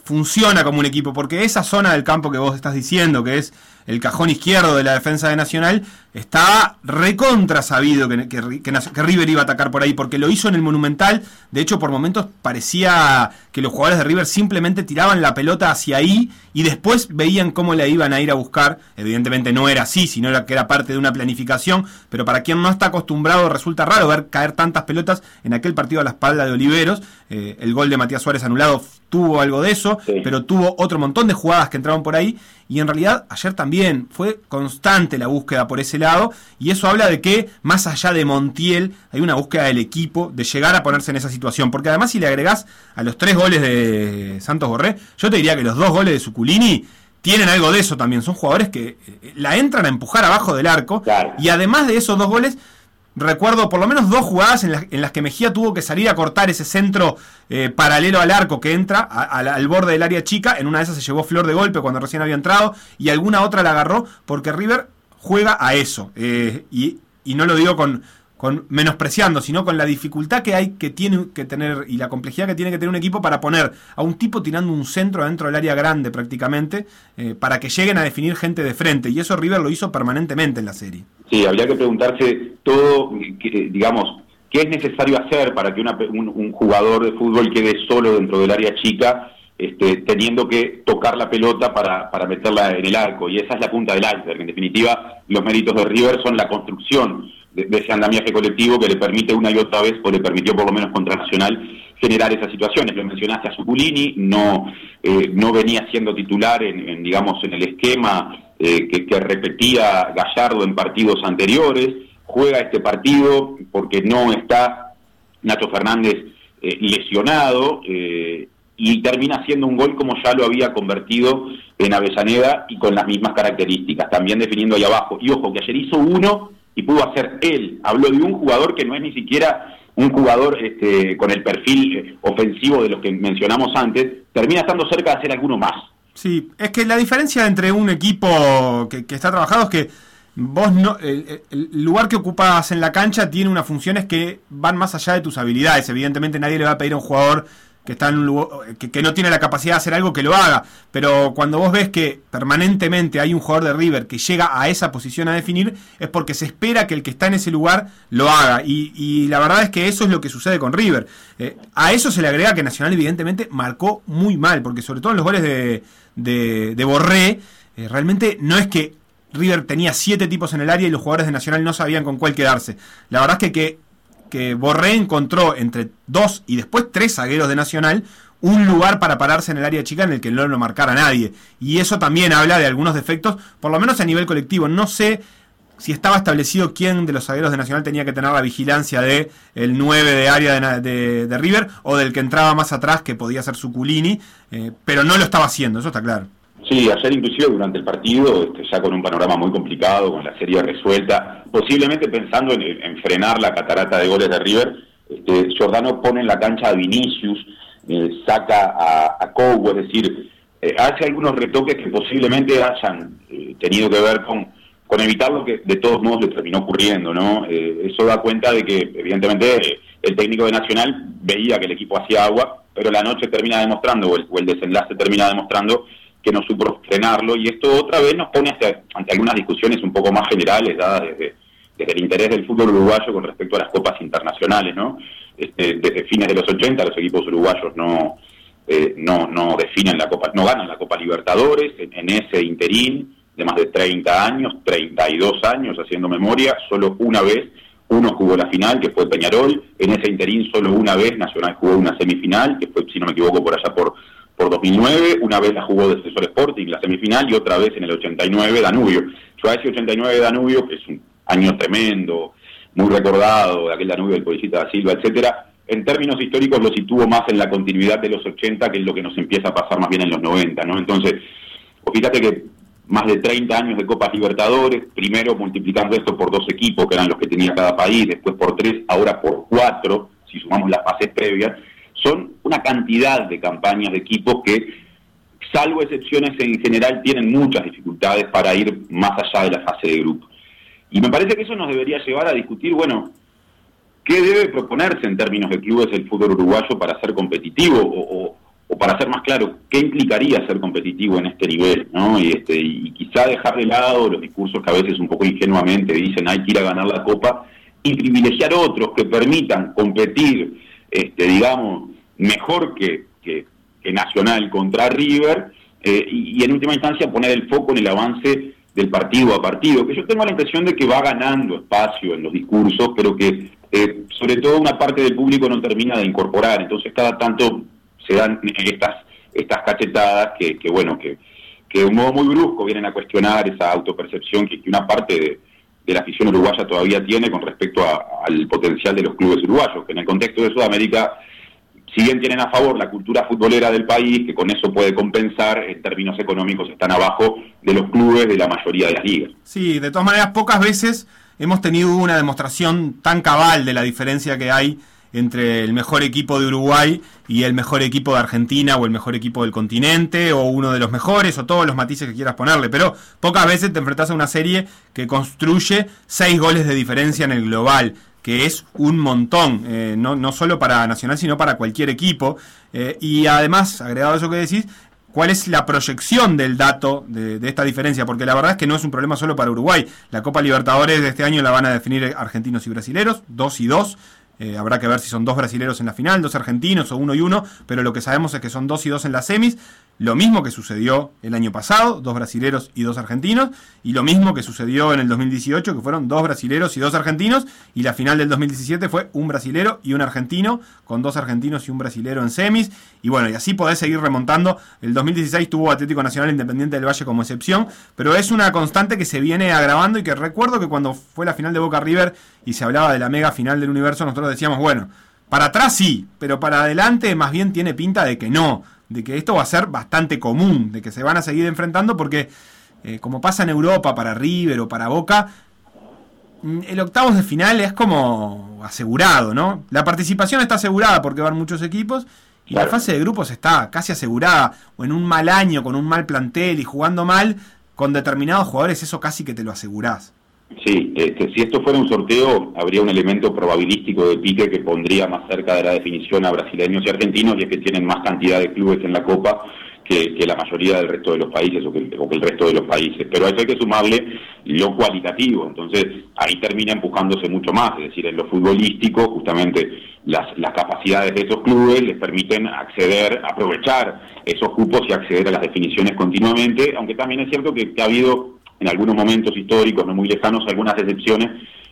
funciona como un equipo, porque esa zona del campo que vos estás diciendo, que es el cajón izquierdo de la defensa de Nacional, estaba recontra sabido que, que, que, River iba a atacar por ahí, porque lo hizo en el Monumental. De hecho, por momentos parecía que los jugadores de River simplemente tiraban la pelota hacia ahí y después veían cómo la iban a ir a buscar. Evidentemente no era así, sino que era parte de una planificación, pero para quien no está acostumbrado resulta raro ver caer tantas pelotas en aquel partido a la espalda de Oliveros. Eh, el gol de Matías Suárez anulado tuvo algo de eso, pero tuvo otro montón de jugadas que entraron por ahí y en realidad ayer también fue constante la búsqueda por ese lado y eso habla de que más allá de Montiel hay una búsqueda del equipo de llegar a ponerse en esa situación, porque además si le agregás a los tres goles de Santos Borré, yo te diría que los dos goles de Suculini tienen algo de eso también, son jugadores que eh, la entran a empujar abajo del arco y además de esos dos goles recuerdo por lo menos dos jugadas en las, que Mejía tuvo que salir a cortar ese centro eh, paralelo al arco que entra al borde del área chica. En una de esas se llevó Flor de golpe cuando recién había entrado y alguna otra la agarró porque River juega a eso. Eh, y, no lo digo con, con menospreciando, sino con la dificultad que hay que tiene que tener y la complejidad que tiene que tener un equipo para poner a un tipo tirando un centro dentro del área grande prácticamente, eh, para que lleguen a definir gente de frente. Y eso River lo hizo permanentemente en la serie. Sí, habría que preguntarse todo, digamos, qué es necesario hacer para que un, jugador de fútbol quede solo dentro del área chica, este, teniendo que tocar la pelota para, para meterla en el arco. Y esa es la punta del iceberg. En definitiva, los méritos de River son la construcción de, ese andamiaje colectivo que le permite una y otra vez, o le permitió por lo menos contra Nacional, generar esas situaciones. Lo mencionaste a Suculini, no, eh, no venía siendo titular en, digamos, en el esquema eh, que, repetía Gallardo en partidos anteriores, juega este partido porque no está Nacho Fernández eh, lesionado y termina haciendo un gol como ya lo había convertido en Avellaneda y con las mismas características, también definiendo ahí abajo. Y ojo, que ayer hizo uno y pudo hacer él. Habló de un jugador que no es ni siquiera un jugador este, con el perfil eh, ofensivo de los que mencionamos antes, termina estando cerca de hacer alguno más. Sí, es que la diferencia entre un equipo que, está trabajado es que vos no, el, lugar que ocupas en la cancha tiene unas funciones que van más allá de tus habilidades. Evidentemente nadie le va a pedir a un jugador que está en un lugar, que, no tiene la capacidad de hacer algo que lo haga. Pero cuando vos ves que permanentemente hay un jugador de River que llega a esa posición a definir, es porque se espera que el que está en ese lugar lo haga. Y, la verdad es que eso es lo que sucede con River. Eh, a eso se le agrega que Nacional evidentemente marcó muy mal, porque sobre todo en los goles de, de, Borré, eh, realmente no es que River tenía siete tipos en el área y los jugadores de Nacional no sabían con cuál quedarse. La verdad es que que Borré encontró entre dos y después tres zagueros de Nacional un lugar para pararse en el área chica en el que no lo marcara nadie. Y eso también habla de algunos defectos, por lo menos a nivel colectivo. No sé si estaba establecido quién de los zagueros de Nacional tenía que tener la vigilancia de el 9 de área de, River o del que entraba más atrás que podía ser Suculini, eh, pero no lo estaba haciendo, eso está claro. Sí, ayer inclusive durante el partido, este, ya con un panorama muy complicado, con la serie resuelta, posiblemente pensando en, frenar la catarata de goles de River, este, Giordano pone en la cancha a Vinicius, eh, saca a, a es decir, eh, hace algunos retoques que posiblemente hayan eh, tenido que ver con, con evitar lo que de todos modos le terminó ocurriendo, ¿no? eso da cuenta de que evidentemente el técnico de Nacional veía que el equipo hacía agua, pero la noche termina demostrando, o el desenlace termina demostrando que no supo frenarlo y esto otra vez nos pone ante algunas discusiones un poco más generales dadas desde, el interés del fútbol uruguayo con respecto a las copas internacionales, ¿no? Este, desde fines de los 80 los equipos uruguayos no, eh, no, no definen la Copa, no ganan la Copa Libertadores en, ese interín de más de 30 años, 32 años haciendo memoria, solo una vez uno jugó la final, que fue Peñarol, en ese interín solo una vez Nacional jugó una semifinal, que fue, si no me equivoco, por allá por por 2009, una vez la jugó Defensor Sporting, la semifinal, y otra vez en el 89 Danubio. Yo a ese 89 Danubio, que es un año tremendo, muy recordado, de aquel Danubio del Policita da Silva, etcétera, en términos históricos lo sitúo más en la continuidad de los 80, que es lo que nos empieza a pasar más bien en los 90, ¿no? Entonces, fíjate que más de 30 años de Copas Libertadores, primero multiplicando esto por dos equipos, que eran los que tenía cada país, después por tres, ahora por cuatro, si sumamos las fases previas, son una cantidad de campañas de equipos que, salvo excepciones en general, tienen muchas dificultades para ir más allá de la fase de grupo. Y me parece que eso nos debería llevar a discutir, bueno, ¿qué debe proponerse en términos de clubes el fútbol uruguayo para ser competitivo? O, o para ser más claro, qué implicaría ser competitivo en este nivel, ¿no? Y, este, y quizá dejar de lado los discursos que a veces un poco ingenuamente dicen hay que ir a ganar la copa y privilegiar otros que permitan competir, este, digamos, mejor que, que, Nacional contra River eh, y, en última instancia poner el foco en el avance del partido a partido, que yo tengo la impresión de que va ganando espacio en los discursos, pero que eh, sobre todo una parte del público no termina de incorporar, entonces cada tanto se dan estas, estas cachetadas que, que bueno, que, que de un modo muy brusco vienen a cuestionar esa autopercepción que, una parte de, la afición uruguaya todavía tiene con respecto al potencial de los clubes uruguayos, que en el contexto de Sudamérica, si bien tienen a favor la cultura futbolera del país, que con eso puede compensar, en términos económicos están abajo de los clubes de la mayoría de las ligas. Sí, de todas maneras, pocas veces hemos tenido una demostración tan cabal de la diferencia que hay entre el mejor equipo de Uruguay y el mejor equipo de Argentina o el mejor equipo del continente o uno de los mejores o todos los matices que quieras ponerle, pero pocas veces te enfrentas a una serie que construye seis goles de diferencia en el global que es un montón, eh, no, no, solo para Nacional, sino para cualquier equipo. Eh, y además, agregado a eso que decís, cuál es la proyección del dato de, esta diferencia, porque la verdad es que no es un problema solo para Uruguay. La Copa Libertadores de este año la van a definir argentinos y brasileros, dos y dos. Eh, habrá que ver si son dos brasileros en la final, dos argentinos o uno y uno, pero lo que sabemos es que son dos y dos en las semis. Lo mismo que sucedió el año pasado, dos brasileros y dos argentinos, y lo mismo que sucedió en el 2018, que fueron dos brasileros y dos argentinos, y la final del 2017 fue un brasilero y un argentino, con dos argentinos y un brasilero en semis, y bueno, y así podés seguir remontando. El 2016 tuvo Atlético Nacional Independiente del Valle como excepción, pero es una constante que se viene agravando y que recuerdo que cuando fue la final de Boca River y se hablaba de la mega final del universo, nosotros decíamos, bueno, para atrás sí, pero para adelante más bien tiene pinta de que no de que esto va a ser bastante común, de que se van a seguir enfrentando porque, eh, como pasa en Europa para River o para Boca, mm, el octavos de final es como asegurado, ¿no? La participación está asegurada porque van muchos equipos y la fase de grupos está casi asegurada, o en un mal año, con un mal plantel y jugando mal, con determinados jugadores, eso casi que te lo asegurás. Sí, este, si esto fuera un sorteo, habría un elemento probabilístico de pique que pondría más cerca de la definición a brasileños y argentinos, y es que tienen más cantidad de clubes en la Copa que, la mayoría del resto de los países o que, el resto de los países. Pero a eso hay que sumarle lo cualitativo, entonces ahí termina empujándose mucho más, es decir, en lo futbolístico, justamente las, capacidades de esos clubes les permiten acceder, aprovechar esos cupos y acceder a las definiciones continuamente, aunque también es cierto que ha habido en algunos momentos históricos, no muy lejanos, algunas excepciones,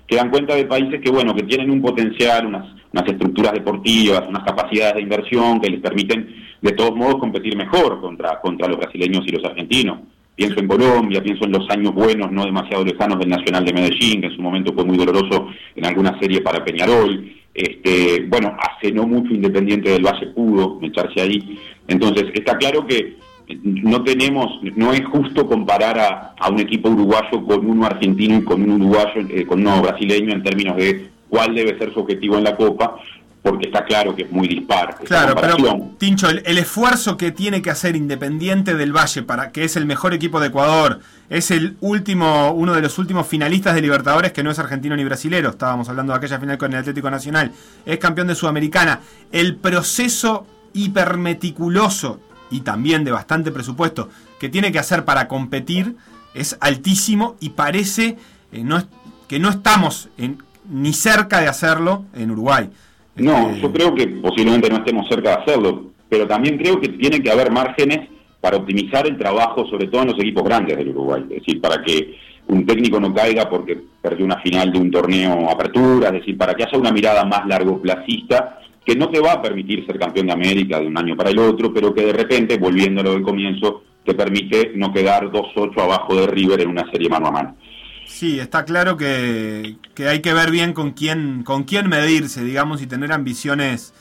que dan cuenta de países que, bueno, que tienen un potencial, unas, unas estructuras deportivas, unas capacidades de inversión que les permiten, de todos modos, competir mejor contra, contra los brasileños y los argentinos. Pienso en Colombia, pienso en los años buenos, no demasiado lejanos del Nacional de Medellín, que en su momento fue muy doloroso en alguna serie para Peñarol. Este, bueno, hace no mucho Independiente del Valle pudo echarse ahí. Entonces, está claro que no tenemos, no es justo comparar a, un equipo uruguayo con uno argentino y con un uruguayo, eh, con uno brasileño en términos de cuál debe ser su objetivo en la Copa, porque está claro que es muy dispar. Claro, pero Tincho, el, esfuerzo que tiene que hacer Independiente del Valle para que es el mejor equipo de Ecuador, es el último, uno de los últimos finalistas de Libertadores que no es argentino ni brasilero. Estábamos hablando de aquella final con el Atlético Nacional. Es campeón de Sudamericana. El proceso hipermeticuloso y también de bastante presupuesto que tiene que hacer para competir es altísimo y parece eh, no, que no estamos en, ni cerca de hacerlo en Uruguay. No, este, yo creo que posiblemente no estemos cerca de hacerlo, pero también creo que tiene que haber márgenes para optimizar el trabajo, sobre todo en los equipos grandes del Uruguay. Es decir, para que un técnico no caiga porque perdió una final de un torneo apertura, es decir, para que haya una mirada más largo placista que no te va a permitir ser campeón de América de un año para el otro, pero que de repente, volviéndolo del comienzo, te permite no quedar 2-8 abajo de River en una serie mano a mano. Sí, está claro que, que, hay que ver bien con quién, con quién medirse, digamos, y tener ambiciones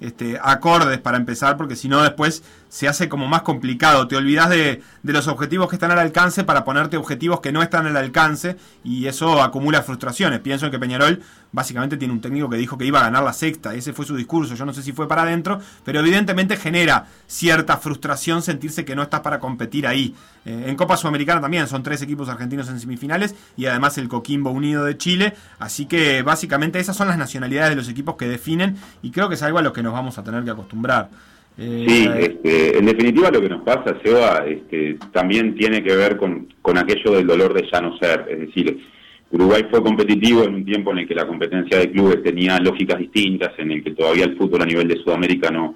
este, acordes para empezar, porque si no después se hace como más complicado. Te olvidas de, los objetivos que están al alcance para ponerte objetivos que no están al alcance y eso acumula frustraciones. Pienso en que Peñarol básicamente tiene un técnico que dijo que iba a ganar la sexta, ese fue su discurso, yo no sé si fue para adentro, pero evidentemente genera cierta frustración sentirse que no estás para competir ahí. Eh, en Copa Sudamericana también son tres equipos argentinos en semifinales y además el Coquimbo Unido de Chile, así que básicamente esas son las nacionalidades de los equipos que definen y creo que es algo a lo que nos vamos a tener que acostumbrar. Sí, este, en definitiva lo que nos pasa, Seba, este, también tiene que ver con, con aquello del dolor de ya no ser. Es decir, Uruguay fue competitivo en un tiempo en el que la competencia de clubes tenía lógicas distintas, en el que todavía el fútbol a nivel de Sudamérica no,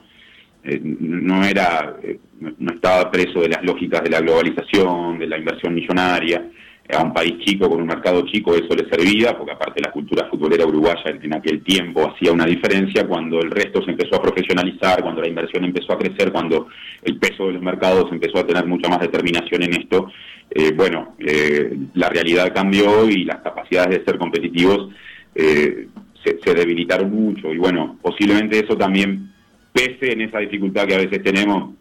eh, no era eh, no estaba preso de las lógicas de la globalización, de la inversión millonaria a un país chico con un mercado chico eso le servía, porque aparte la cultura futbolera uruguaya en aquel tiempo hacía una diferencia, cuando el resto se empezó a profesionalizar, cuando la inversión empezó a crecer, cuando el peso de los mercados empezó a tener mucha más determinación en esto, eh, bueno, eh, la realidad cambió y las capacidades de ser competitivos eh, se, se debilitaron mucho. Y bueno, posiblemente eso también pese en esa dificultad que a veces tenemos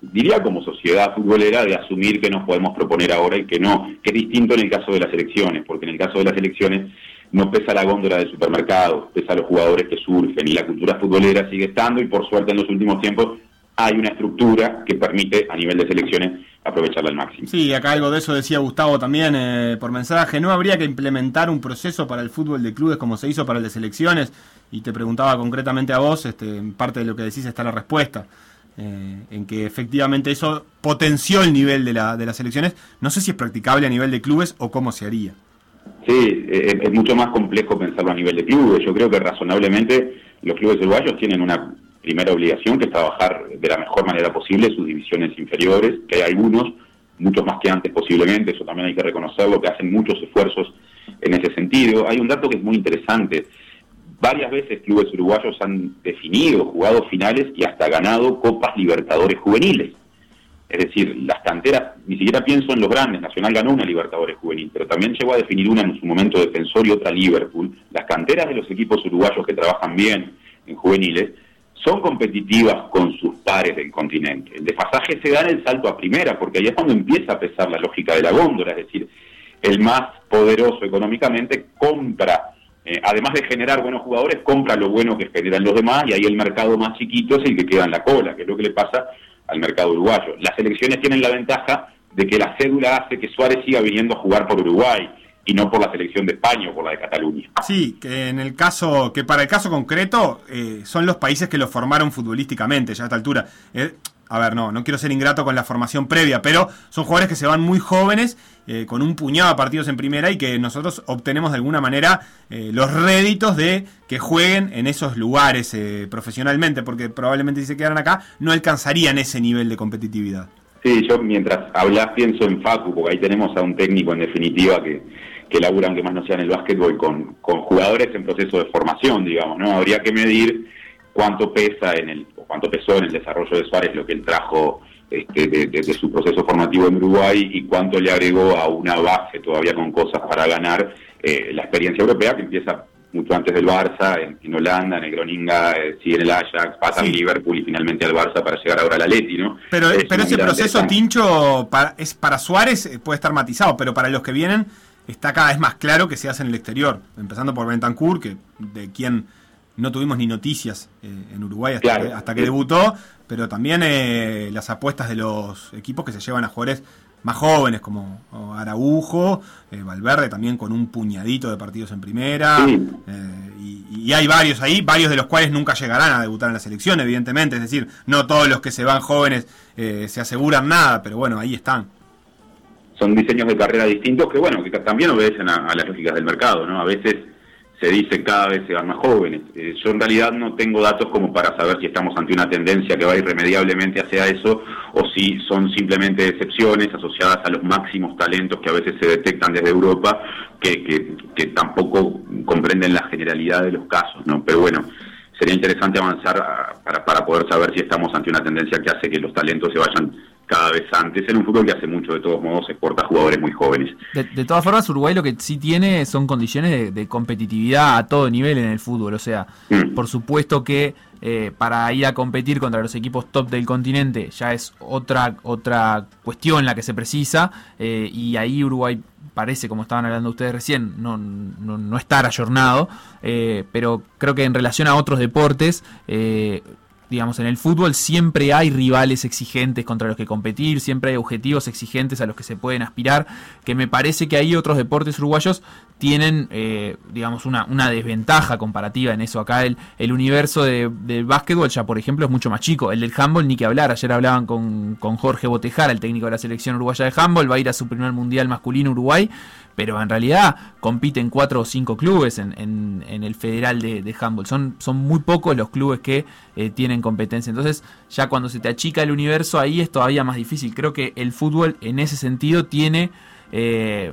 diría como sociedad futbolera, de asumir que nos podemos proponer ahora y que no, que es distinto en el caso de las elecciones, porque en el caso de las elecciones no pesa la góndola del supermercado, pesa los jugadores que surgen y la cultura futbolera sigue estando y por suerte en los últimos tiempos hay una estructura que permite a nivel de selecciones aprovecharla al máximo. Sí, acá algo de eso decía Gustavo también eh, por mensaje. ¿No habría que implementar un proceso para el fútbol de clubes como se hizo para de selecciones? Y te preguntaba concretamente a vos, este, en parte de lo que decís está la respuesta. Eh, en que efectivamente eso potenció el nivel de, la, de las elecciones. No sé si es practicable a nivel de clubes o cómo se haría. Sí, es, mucho más complejo pensarlo a nivel de clubes. Yo creo que razonablemente los clubes uruguayos tienen una primera obligación que es trabajar de la mejor manera posible sus divisiones inferiores, que hay algunos, muchos más que antes posiblemente, eso también hay que reconocerlo, que hacen muchos esfuerzos en ese sentido. Hay un dato que es muy interesante. Varias veces clubes uruguayos han definido, jugado finales y hasta ganado Copas Libertadores juveniles. Es decir, las canteras, ni siquiera pienso en los grandes, Nacional ganó una Libertadores juvenil, pero también llegó a definir una en su momento Defensor y otra Liverpool. Las canteras de los equipos uruguayos que trabajan bien en juveniles son competitivas con sus pares del continente. El desfasaje se da en el salto a primera, porque ahí es cuando empieza a pesar la lógica de la góndola, es decir, el más poderoso económicamente compra eh, además de generar buenos jugadores, compra lo bueno que generan los demás y ahí el mercado más chiquito es el que queda en la cola, que es lo que le pasa al mercado uruguayo. Las elecciones tienen la ventaja de que la cédula hace que Suárez siga viniendo a jugar por Uruguay y no por la selección de España o por la de Cataluña. Sí, que en el caso, que para el caso concreto eh, son los países que lo formaron futbolísticamente ya a esta altura. Eh, a ver, no, no quiero ser ingrato con la formación previa, pero son jugadores que se van muy jóvenes, eh, con un puñado de partidos en primera y que nosotros obtenemos de alguna manera eh, los réditos de que jueguen en esos lugares eh, profesionalmente, porque probablemente si se quedaran acá no alcanzarían ese nivel de competitividad. Sí, yo mientras hablas pienso en Facu, porque ahí tenemos a un técnico en definitiva que, que labura, aunque más no sea en el básquetbol, con, con jugadores en proceso de formación, digamos, ¿no? Habría que medir cuánto pesa en el, o cuánto pesó en el desarrollo de Suárez lo que él trajo este, de, su proceso formativo en Uruguay y cuánto le agregó a una base todavía con cosas para ganar eh, la experiencia europea que empieza mucho antes del Barça, en, Holanda, en el Groninga, eh, sigue en el Ajax, pasa en Liverpool y finalmente al Barça para llegar ahora al Atleti, ¿no? Pero, pero ese proceso, Tincho, para, es para Suárez eh, puede estar matizado, pero para los que vienen está cada vez más claro que se hace en el exterior, empezando por Bentancur, que de quien no tuvimos ni noticias eh, en Uruguay hasta, que, debutó, pero también eh, las apuestas de los equipos que se llevan a jugadores más jóvenes como Araujo, eh, Valverde también con un puñadito de partidos en primera, y, y, hay varios ahí, varios de los cuales nunca llegarán a debutar en la selección, evidentemente, es decir, no todos los que se van jóvenes se aseguran nada, pero bueno, ahí están. Son diseños de carrera distintos que, bueno, que también obedecen a, a las lógicas del mercado, ¿no? A veces se dice cada vez se van más jóvenes. Eh, yo en realidad no tengo datos como para saber si estamos ante una tendencia que va irremediablemente hacia eso o si son simplemente excepciones asociadas a los máximos talentos que a veces se detectan desde Europa que, que, tampoco comprenden la generalidad de los casos, ¿no? Pero bueno, sería interesante avanzar para, para poder saber si estamos ante una tendencia que hace que los talentos se vayan cada vez antes en un fútbol que hace mucho, de todos modos, exporta jugadores muy jóvenes. De, todas formas, Uruguay lo que sí tiene son condiciones de, competitividad a todo nivel en el fútbol. O sea, mm. por supuesto que eh, para ir a competir contra los equipos top del continente ya es otra, otra cuestión la que se precisa. Eh, y ahí Uruguay parece, como estaban hablando ustedes recién, no, no, no estar ayornado. Eh, pero creo que en relación a otros deportes digamos, en el fútbol siempre hay rivales exigentes contra los que competir, siempre hay objetivos exigentes a los que se pueden aspirar, que me parece que ahí otros deportes uruguayos tienen, eh, digamos, una, una, desventaja comparativa en eso. Acá el, el universo de, del básquetbol ya, por ejemplo, es mucho más chico. El del handball, ni que hablar. Ayer hablaban con, con Jorge Botejara, el técnico de la selección uruguaya de handball, va a ir a su primer mundial masculino Uruguay, pero en realidad compiten cuatro o cinco clubes en, el federal de, de, handball. Son, son muy pocos los clubes que eh, tienen competencia. Entonces, ya cuando se te achica el universo, ahí es todavía más difícil. Creo que el fútbol en ese sentido tiene... Eh,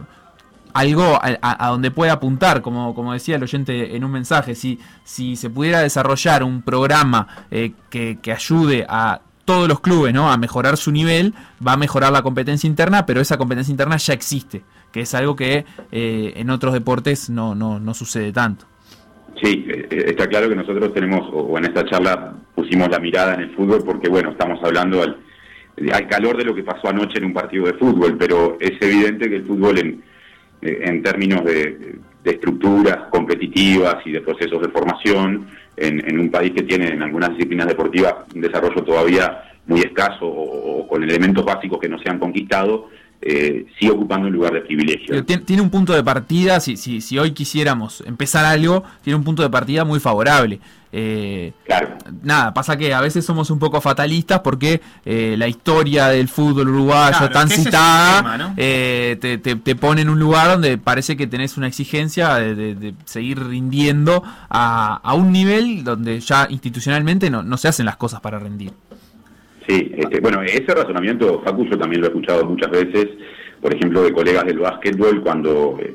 algo a, donde puede apuntar, como, como decía el oyente en un mensaje, si, si se pudiera desarrollar un programa eh, que, que, ayude a todos los clubes ¿no? a mejorar su nivel, va a mejorar la competencia interna, pero esa competencia interna ya existe, que es algo que eh, en otros deportes no, no, no sucede tanto. Sí, está claro que nosotros tenemos, o en esta charla pusimos la mirada en el fútbol porque, bueno, estamos hablando al, al calor de lo que pasó anoche en un partido de fútbol, pero es evidente que el fútbol en en términos de, estructuras competitivas y de procesos de formación, en, un país que tiene en algunas disciplinas deportivas un desarrollo todavía muy escaso o con elementos básicos que no se han conquistado, eh, sigue ocupando un lugar de privilegio. Tiene, tiene un punto de partida, si, si, si, hoy quisiéramos empezar algo, tiene un punto de partida muy favorable. Eh, claro. Nada, pasa que a veces somos un poco fatalistas porque eh, la historia del fútbol uruguayo Claro, tan citada tema, ¿no? eh, te, te- te pone en un lugar donde parece que tenés una exigencia de, de- de seguir rindiendo a, a un nivel donde ya institucionalmente no, no se hacen las cosas para rendir. Sí, este, bueno, ese razonamiento, Facu, yo también lo he escuchado muchas veces, por ejemplo, de colegas del básquetbol, cuando eh,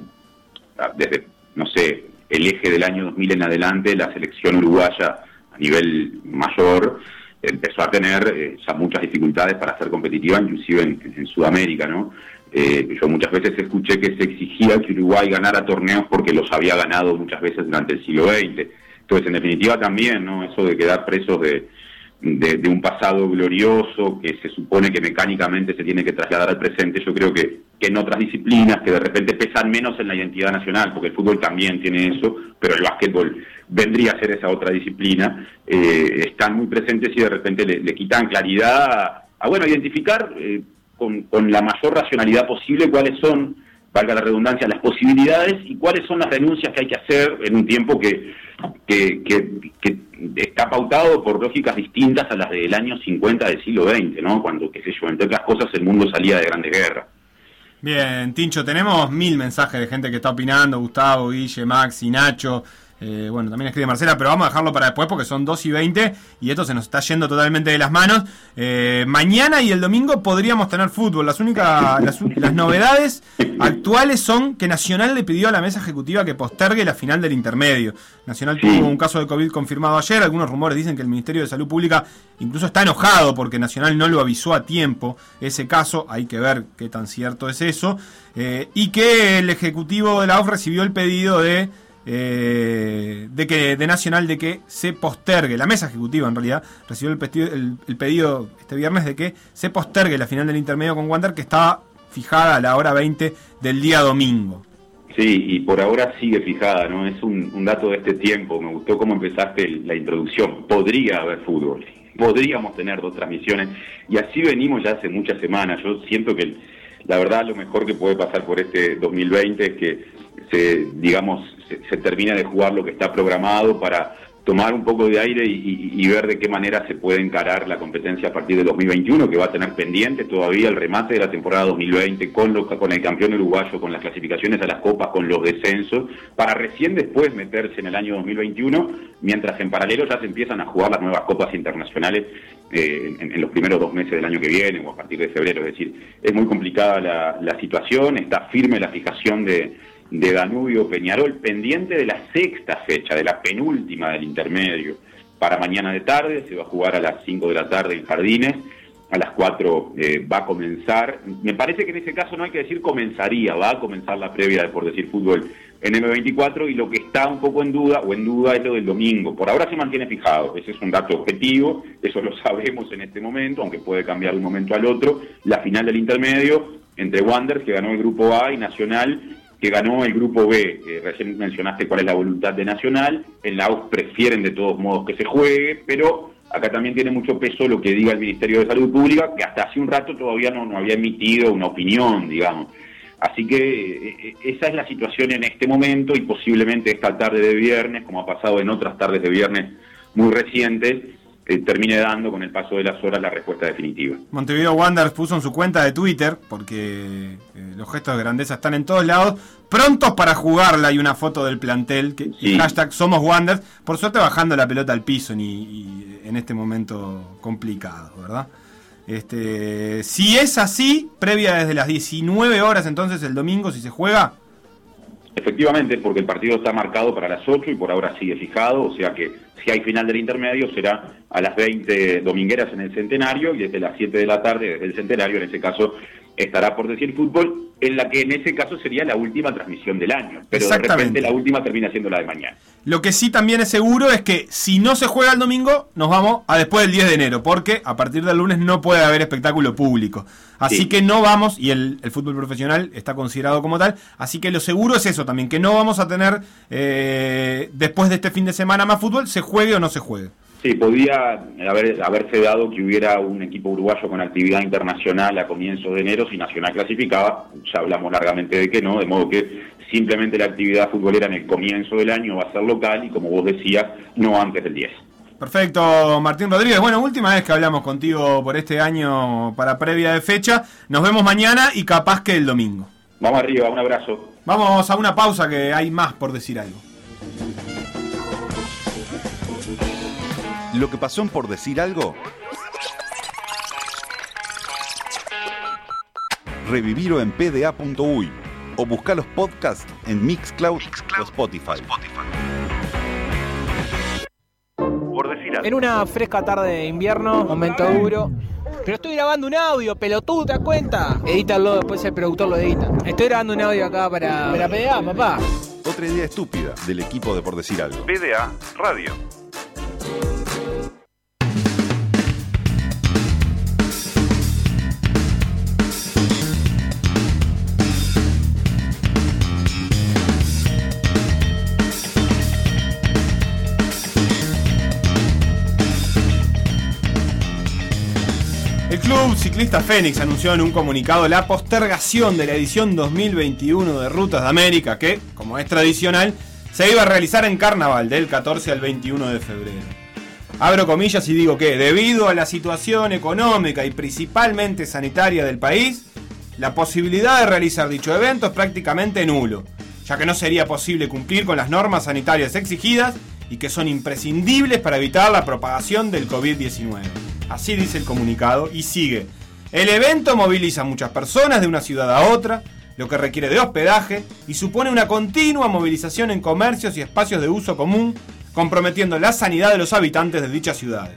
desde, no sé, el eje del año 2000 en adelante, la selección uruguaya a nivel mayor empezó a tener eh, ya muchas dificultades para ser competitiva, inclusive en, Sudamérica, ¿no? Eh, yo muchas veces escuché que se exigía que Uruguay ganara torneos porque los había ganado muchas veces durante el siglo XX. Entonces, en definitiva, también, ¿no? Eso de quedar presos de, de, un pasado glorioso que se supone que mecánicamente se tiene que trasladar al presente, yo creo que, que, en otras disciplinas que de repente pesan menos en la identidad nacional, porque el fútbol también tiene eso, pero el básquetbol vendría a ser esa otra disciplina, eh, están muy presentes y de repente le, quitan claridad a, a bueno, identificar eh, con, con la mayor racionalidad posible cuáles son valga la redundancia, las posibilidades y cuáles son las renuncias que hay que hacer en un tiempo que, que, que, que, está por lógicas distintas a las del año 50 del siglo XX, ¿no? Cuando, qué sé yo, entre otras cosas, el mundo salía de grandes guerras. Bien, Tincho, tenemos mil mensajes de gente que está opinando, Gustavo, Guille, Maxi, Nacho. Eh, bueno, también escribe Marcela, pero vamos a dejarlo para después porque son 2 y 20 y esto se nos está yendo totalmente de las manos. Eh, mañana y el domingo podríamos tener fútbol. Las únicas las, las, novedades actuales son que Nacional le pidió a la mesa ejecutiva que postergue la final del intermedio. Nacional tuvo un caso de COVID confirmado ayer. Algunos rumores dicen que el Ministerio de Salud Pública incluso está enojado porque Nacional no lo avisó a tiempo. Ese caso, hay que ver qué tan cierto es eso. Eh, y que el ejecutivo de la OF recibió el pedido de eh, de que de Nacional de que se postergue, la mesa ejecutiva en realidad recibió el pedido, el, el este viernes de que se postergue la final del intermedio con Wander que estaba fijada a la hora 20 del día domingo. Sí, y por ahora sigue fijada, ¿no? Es un, un dato de este tiempo. Me gustó cómo empezaste la introducción. Podría haber fútbol, podríamos tener dos transmisiones, y así venimos ya hace muchas semanas. Yo siento que la verdad lo mejor que puede pasar por este 2020 es que se, digamos, se, se termina de jugar lo que está programado para tomar un poco de aire y, ver de qué manera se puede encarar la competencia a partir de 2021, que va a tener pendiente todavía el remate de la temporada 2020 con, lo, con el campeón uruguayo, con las clasificaciones a las copas, con los descensos, para recién después meterse en el año 2021, mientras en paralelo ya se empiezan a jugar las nuevas copas internacionales eh, en, los primeros dos meses del año que viene o a partir de febrero. Es decir, es muy complicada la, la situación, está firme la fijación de de Danubio Peñarol, pendiente de la sexta fecha, de la penúltima del intermedio. Para mañana de tarde se va a jugar a las 5 de la tarde en Jardines, a las 4 eh, va a comenzar. Me parece que en ese caso no hay que decir comenzaría, va a comenzar la previa de por decir fútbol en M24 y lo que está un poco en duda o en duda es lo del domingo. Por ahora se mantiene fijado, ese es un dato objetivo, eso lo sabemos en este momento, aunque puede cambiar de un momento al otro. La final del intermedio entre Wanderers, que ganó el grupo A, y Nacional, que ganó el grupo B. Eh, recién mencionaste cuál es la voluntad de Nacional. En la UF prefieren de todos modos que se juegue, pero acá también tiene mucho peso lo que diga el Ministerio de Salud Pública, que hasta hace un rato todavía no había emitido una opinión, digamos. Así que eh, eh, esa es la situación en este momento y posiblemente esta tarde de viernes, como ha pasado en otras tardes de viernes muy recientes, eh, termine dando con el paso de las horas la respuesta definitiva. Montevideo Wanderers puso en su cuenta de Twitter, porque los gestos de grandeza están en todos lados, prontos para jugarla hay una foto del plantel, que, hashtag Somos Wanderers, por suerte bajando la pelota al piso y en este momento complicado, ¿verdad? Este, si es así, previa desde las 19 horas entonces el domingo, si se juega. Efectivamente, porque el partido está marcado para las 8 y por ahora sigue fijado, o sea que si hay final del intermedio será a las 20 domingueras en el centenario y desde las 7 de la tarde, desde el centenario, en ese caso estará por decir fútbol, en la que en ese caso sería la última transmisión del año, pero de repente la última termina siendo la de mañana. Lo que sí también es seguro es que si no se juega el domingo, nos vamos a después del 10 de enero, porque a partir del lunes no puede haber espectáculo público. Así que no vamos, y el, fútbol profesional está considerado como tal, así que lo seguro es eso también, que no vamos a tener eh, después de este fin de semana más fútbol, se juegue o no se juegue. Sí, podía haber, haberse dado que hubiera un equipo uruguayo con actividad internacional a comienzos de enero si Nacional clasificaba. Ya hablamos largamente de que no, de modo que simplemente la actividad futbolera en el comienzo del año va a ser local y, como vos decías, no antes del 10. Perfecto, Martín Rodríguez. Bueno, última vez que hablamos contigo por este año para previa de fecha. Nos vemos mañana y capaz que el domingo. Vamos arriba, un abrazo. Vamos a una pausa que hay más por decir algo. Lo que pasó por decir algo. Revivirlo en pda.uy o buscar los podcasts en Mixcloud, o Spotify. Por decir algo. En una fresca tarde de invierno, momento duro. Pero estoy grabando un audio, pelotudo, ¿te das cuenta? Edítalo, después el productor lo edita. Estoy grabando un audio acá para, para PDA, papá. Otra idea estúpida del equipo de Por Decir Algo. PDA Radio. Club Ciclista Fénix anunció en un comunicado la postergación de la edición 2021 de Rutas de América, que, como es tradicional, se iba a realizar en Carnaval del 14 al 21 de febrero. Abro comillas y digo que, debido a la situación económica y principalmente sanitaria del país, la posibilidad de realizar dicho evento es prácticamente nulo, ya que no sería posible cumplir con las normas sanitarias exigidas y que son imprescindibles para evitar la propagación del COVID-19. Así dice el comunicado y sigue. El evento moviliza a muchas personas de una ciudad a otra, lo que requiere de hospedaje y supone una continua movilización en comercios y espacios de uso común, comprometiendo la sanidad de los habitantes de dichas ciudades.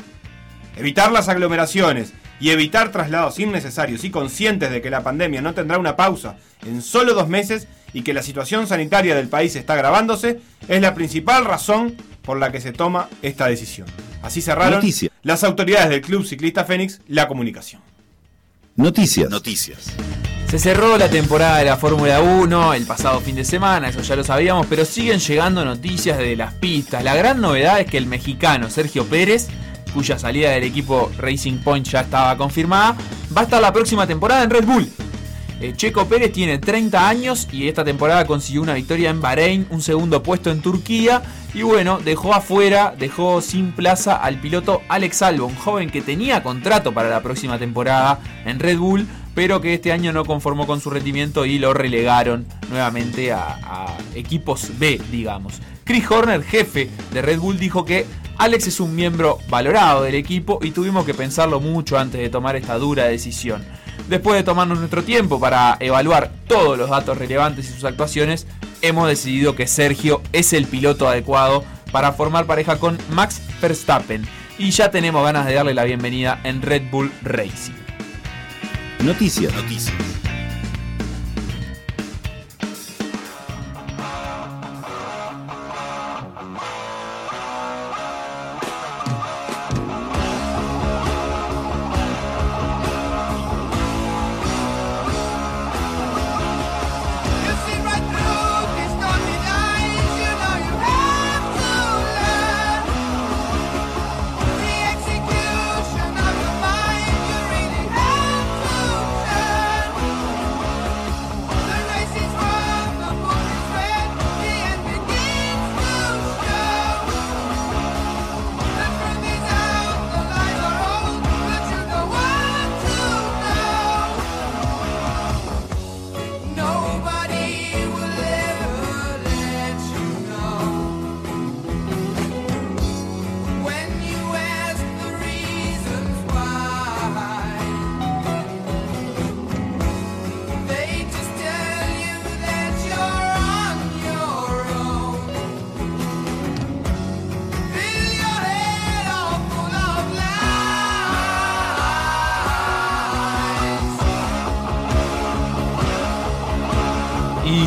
Evitar las aglomeraciones y evitar traslados innecesarios y conscientes de que la pandemia no tendrá una pausa en solo dos meses y que la situación sanitaria del país está agravándose es la principal razón por la que se toma esta decisión. Así cerraron las autoridades del Club Ciclista Fénix la comunicación. Noticias. Noticias. Se cerró la temporada de la Fórmula 1 el pasado fin de semana, eso ya lo sabíamos, pero siguen llegando noticias de las pistas. La gran novedad es que el mexicano Sergio Pérez, cuya salida del equipo Racing Point ya estaba confirmada, va a estar la próxima temporada en Red Bull. Eh, Checo Pérez tiene 30 años y esta temporada consiguió una victoria en Bahrein, un segundo puesto en Turquía y bueno, dejó afuera, dejó sin plaza al piloto Alex Albon, joven que tenía contrato para la próxima temporada en Red Bull, pero que este año no conformó con su rendimiento y lo relegaron nuevamente a, a equipos B, digamos. Chris Horner, jefe de Red Bull, dijo que Alex es un miembro valorado del equipo y tuvimos que pensarlo mucho antes de tomar esta dura decisión. Después de tomarnos nuestro tiempo para evaluar todos los datos relevantes y sus actuaciones, hemos decidido que Sergio es el piloto adecuado para formar pareja con Max Verstappen y ya tenemos ganas de darle la bienvenida en Red Bull Racing. Noticias. Noticias.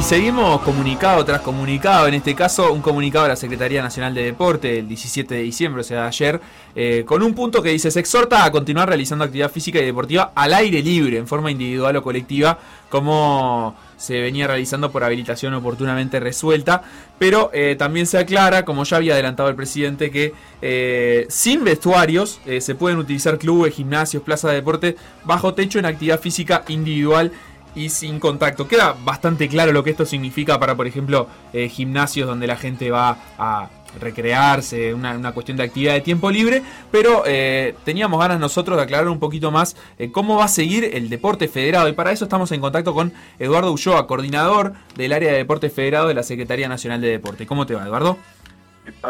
Seguimos comunicado tras comunicado, en este caso un comunicado de la Secretaría Nacional de Deporte el 17 de diciembre, o sea, ayer, eh, con un punto que dice, se exhorta a continuar realizando actividad física y deportiva al aire libre, en forma individual o colectiva, como se venía realizando por habilitación oportunamente resuelta, pero eh, también se aclara, como ya había adelantado el presidente, que eh, sin vestuarios se pueden utilizar clubes, gimnasios, plazas de deporte bajo techo en actividad física individual y sin contacto. Queda bastante claro lo que esto significa para, por ejemplo, eh, gimnasios donde la gente va a recrearse, una, cuestión de actividad de tiempo libre, pero eh, teníamos ganas nosotros de aclarar un poquito más eh, cómo va a seguir el deporte federado y para eso estamos en contacto con Eduardo Ulloa, coordinador del área de deporte federado de la Secretaría Nacional de Deporte. ¿Cómo te va, Eduardo?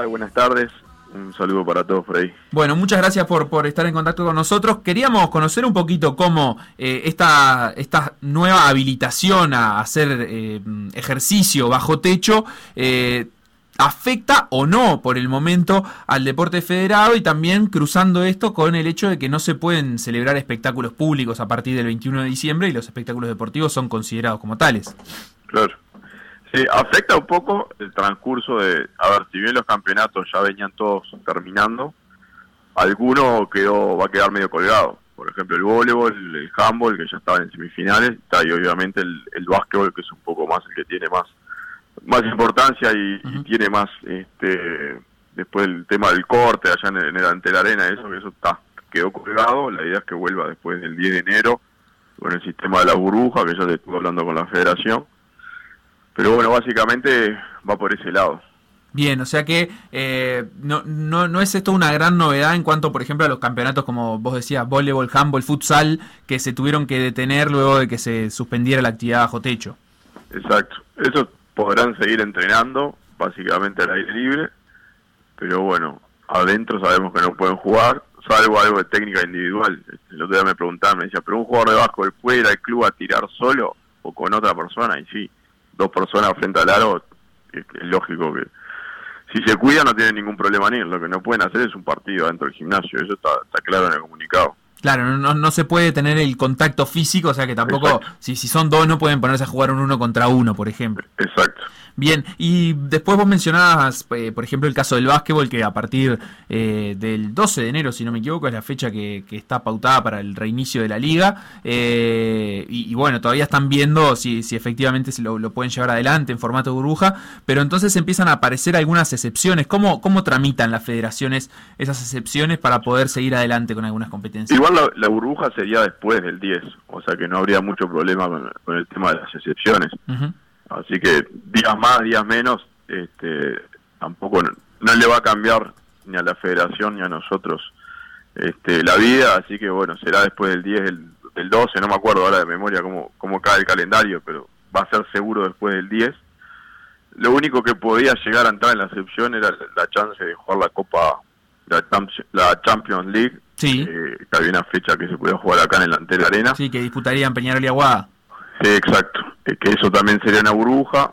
Buenas tardes. Un saludo para todos, Frey. Bueno, muchas gracias por, por estar en contacto con nosotros. Queríamos conocer un poquito cómo eh, esta, esta nueva habilitación a hacer eh, ejercicio bajo techo eh, afecta o no por el momento al deporte federado y también cruzando esto con el hecho de que no se pueden celebrar espectáculos públicos a partir del 21 de diciembre y los espectáculos deportivos son considerados como tales. Claro. Sí, afecta un poco el transcurso de, a ver, si bien los campeonatos ya venían todos terminando, alguno quedó, va a quedar medio colgado. Por ejemplo, el voleibol, el handball, que ya estaba en semifinales, y obviamente el, el básquetbol, que es un poco más el que tiene más más importancia y, tiene más, este después el tema del corte allá en, el, ante la arena, eso que eso está quedó colgado. La idea es que vuelva después del 10 de enero con el sistema de la burbuja, que ya te estuve hablando con la federación pero bueno, básicamente va por ese lado. Bien, o sea que eh, no, no, no es esto una gran novedad en cuanto, por ejemplo, a los campeonatos, como vos decías, voleibol, handball, futsal, que se tuvieron que detener luego de que se suspendiera la actividad bajo techo. Exacto. Esos podrán seguir entrenando, básicamente al aire libre, pero bueno, adentro sabemos que no pueden jugar, salvo algo de técnica individual. El otro día me preguntaban, me decía, pero un jugador de básquetbol puede ir al club a tirar solo o con otra persona, y sí dos personas frente al aro, es, lógico que si se cuidan no tienen ningún problema ni lo que no pueden hacer es un partido dentro del gimnasio, eso está, está claro en el comunicado. Claro, no, no se puede tener el contacto físico, o sea que tampoco, si, si son dos no pueden ponerse a jugar un uno contra uno, por ejemplo. Exacto. Bien, y después vos mencionabas, eh, por ejemplo, el caso del básquetbol, que a partir eh, del 12 de enero, si no me equivoco, es la fecha que, está pautada para el reinicio de la liga. Eh, y, bueno, todavía están viendo si, si efectivamente se lo, pueden llevar adelante en formato burbuja, pero entonces empiezan a aparecer algunas excepciones. ¿Cómo, cómo tramitan las federaciones esas excepciones para poder seguir adelante con algunas competencias? Igual la, burbuja sería después del 10, o sea que no habría mucho problema con, el tema de las excepciones. Así que días más, días menos, este, tampoco no, le va a cambiar ni a la federación ni a nosotros este, la vida, así que bueno, será después del 10, del, del 12, no me acuerdo ahora de memoria cómo, cómo cae el calendario, pero va a ser seguro después del 10. Lo único que podía llegar a entrar en la excepción era la, chance de jugar la Copa, la, la Champions League, sí. Eh, que había una fecha que se podía jugar acá en el Antel Arena. Sí, que disputarían Peñarol y Aguada. Sí, exacto. Eh, que eso también sería una burbuja.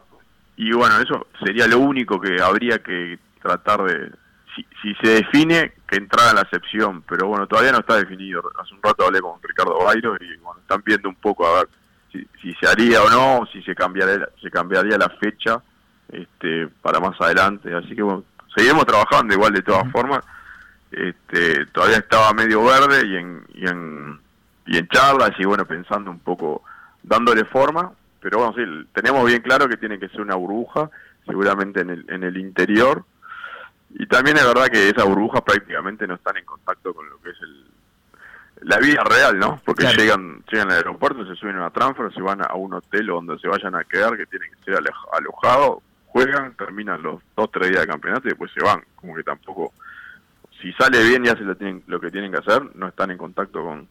Y bueno, eso sería lo único que habría que tratar de... Si, se define, que entrara en la excepción. Pero bueno, todavía no está definido. Hace un rato hablé con Ricardo Bairo y bueno, están viendo un poco a ver si, se haría o no, si se cambiaría, se cambiaría la fecha este, para más adelante. Así que bueno, seguimos trabajando igual de todas formas. Este, todavía estaba medio verde y en, y en, y en charlas y bueno, pensando un poco dándole forma, pero bueno, sí, tenemos bien claro que tiene que ser una burbuja, seguramente en el, en el interior, y también es verdad que esas burbujas prácticamente no están en contacto con lo que es el, la vida real, ¿no? Porque llegan llegan al aeropuerto, se suben a una transfer, se van a un hotel donde se vayan a quedar, que tienen que ser alojados, juegan, terminan los dos, tres días de campeonato y después se van. Como que tampoco, si sale bien y hacen lo, tienen, lo que tienen que hacer, no están en contacto con,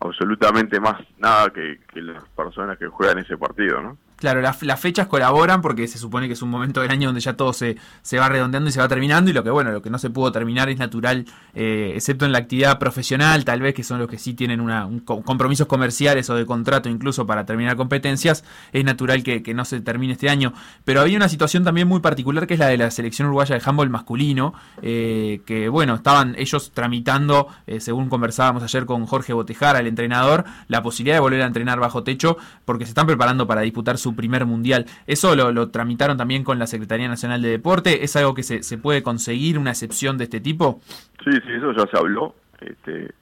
absolutamente más nada que, que las personas que juegan ese partido, ¿no? Claro, las, fechas colaboran porque se supone que es un momento del año donde ya todo se, se, va redondeando y se va terminando y lo que bueno, lo que no se pudo terminar es natural, eh, excepto en la actividad profesional, tal vez que son los que sí tienen una, compromisos comerciales o de contrato incluso para terminar competencias, es natural que, no se termine este año. Pero había una situación también muy particular que es la de la selección uruguaya de handball masculino, eh, que bueno, estaban ellos tramitando, eh, según conversábamos ayer con Jorge Botejara, el entrenador, la posibilidad de volver a entrenar bajo techo porque se están preparando para disputar su su primer mundial. ¿Eso lo, tramitaron también con la Secretaría Nacional de Deporte? ¿Es algo que se, se puede conseguir, una excepción de este tipo? Sí, sí, eso ya se habló. Este,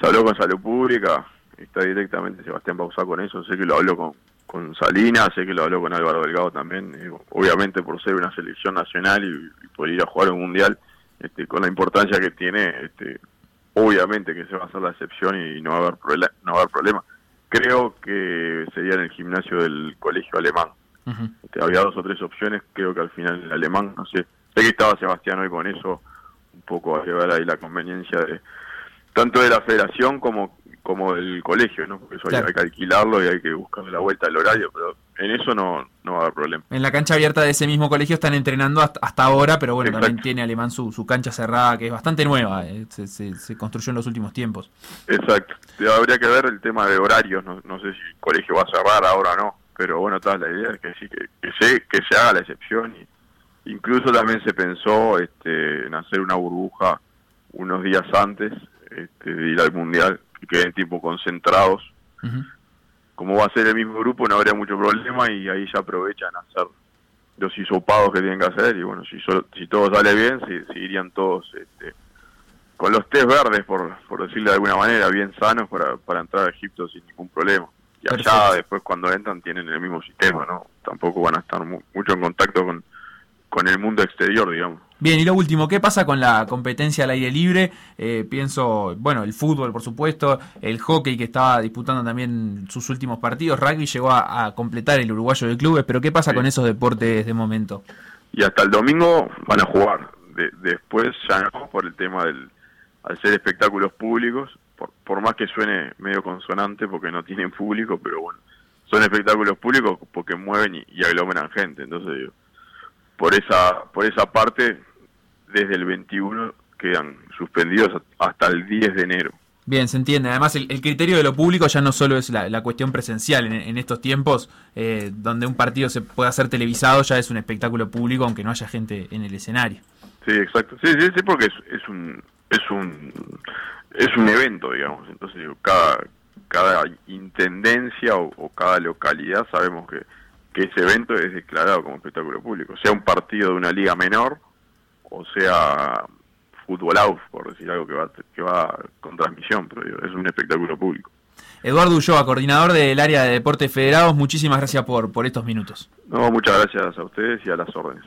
se habló con Salud Pública, está directamente Sebastián Bausá con eso, sé que lo habló con, Salinas, sé que lo habló con Álvaro Delgado también, eh, obviamente por ser una selección nacional y, por ir a jugar un mundial, este, con la importancia que tiene, este, obviamente que se va a hacer la excepción y no va a no va a haber problema. Creo que sería en el gimnasio del colegio alemán. Este, había dos o tres opciones, creo que al final el alemán, no sé, sé que estaba Sebastián hoy con eso, un poco a llevar ahí la conveniencia de tanto de la federación como como del colegio, ¿no? Porque eso hay, que alquilarlo y hay que buscar la vuelta al horario, pero en eso no, no va a haber problema. En la cancha abierta de ese mismo colegio están entrenando hasta, ahora, pero bueno, también tiene Alemán su, su, cancha cerrada, que es bastante nueva, eh, se, se, construyó en los últimos tiempos. Exacto, habría que ver el tema de horarios, no, no sé si el colegio va a cerrar ahora o no, pero bueno, toda la idea es que sí, que, que, se, que se haga la excepción. Y incluso también se pensó este, en hacer una burbuja unos días antes este, de ir al Mundial que queden tipo concentrados. Como va a ser el mismo grupo, no habría mucho problema y ahí ya aprovechan a hacer los hisopados que tienen que hacer y bueno, si, si todo sale bien, si, irían todos este, con los test verdes, por, por decirlo de alguna manera, bien sanos para, para entrar a Egipto sin ningún problema. Y allá después cuando entran tienen el mismo sistema, ¿no? Tampoco van a estar mucho en contacto con, con el mundo exterior, digamos. Bien, y lo último, ¿qué pasa con la competencia al aire libre? Eh, pienso, bueno, el fútbol, por supuesto, el hockey que estaba disputando también sus últimos partidos, rugby llegó a, completar el uruguayo de clubes, pero ¿qué pasa con esos deportes de momento? Y hasta el domingo van a jugar, después ya no, por el tema del, al ser espectáculos públicos, por, por más que suene medio consonante porque no tienen público, pero bueno, son espectáculos públicos porque mueven y, y aglomeran gente, entonces digo por esa por esa parte desde el 21 quedan suspendidos hasta el 10 de enero. Bien, se entiende. Además, el, criterio de lo público ya no solo es la, cuestión presencial. En, estos tiempos, eh, donde un partido se puede hacer televisado, ya es un espectáculo público, aunque no haya gente en el escenario. Sí, exacto. Sí, sí, sí, porque es, un es un es un evento, digamos. Entonces, cada cada intendencia o cada localidad sabemos que que ese evento es declarado como espectáculo público, sea un partido de una liga menor o sea fútbol out, por decir algo que va, que va con transmisión, pero es un espectáculo público. Eduardo Ulloa, coordinador del área de deportes federados, muchísimas gracias por, por estos minutos. No, muchas gracias a ustedes y a las órdenes.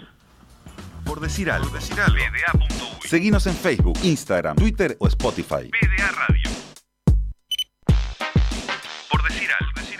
Por decir algo. Por decir algo. Seguinos en Facebook, Instagram, Twitter o Spotify. PDA Radio.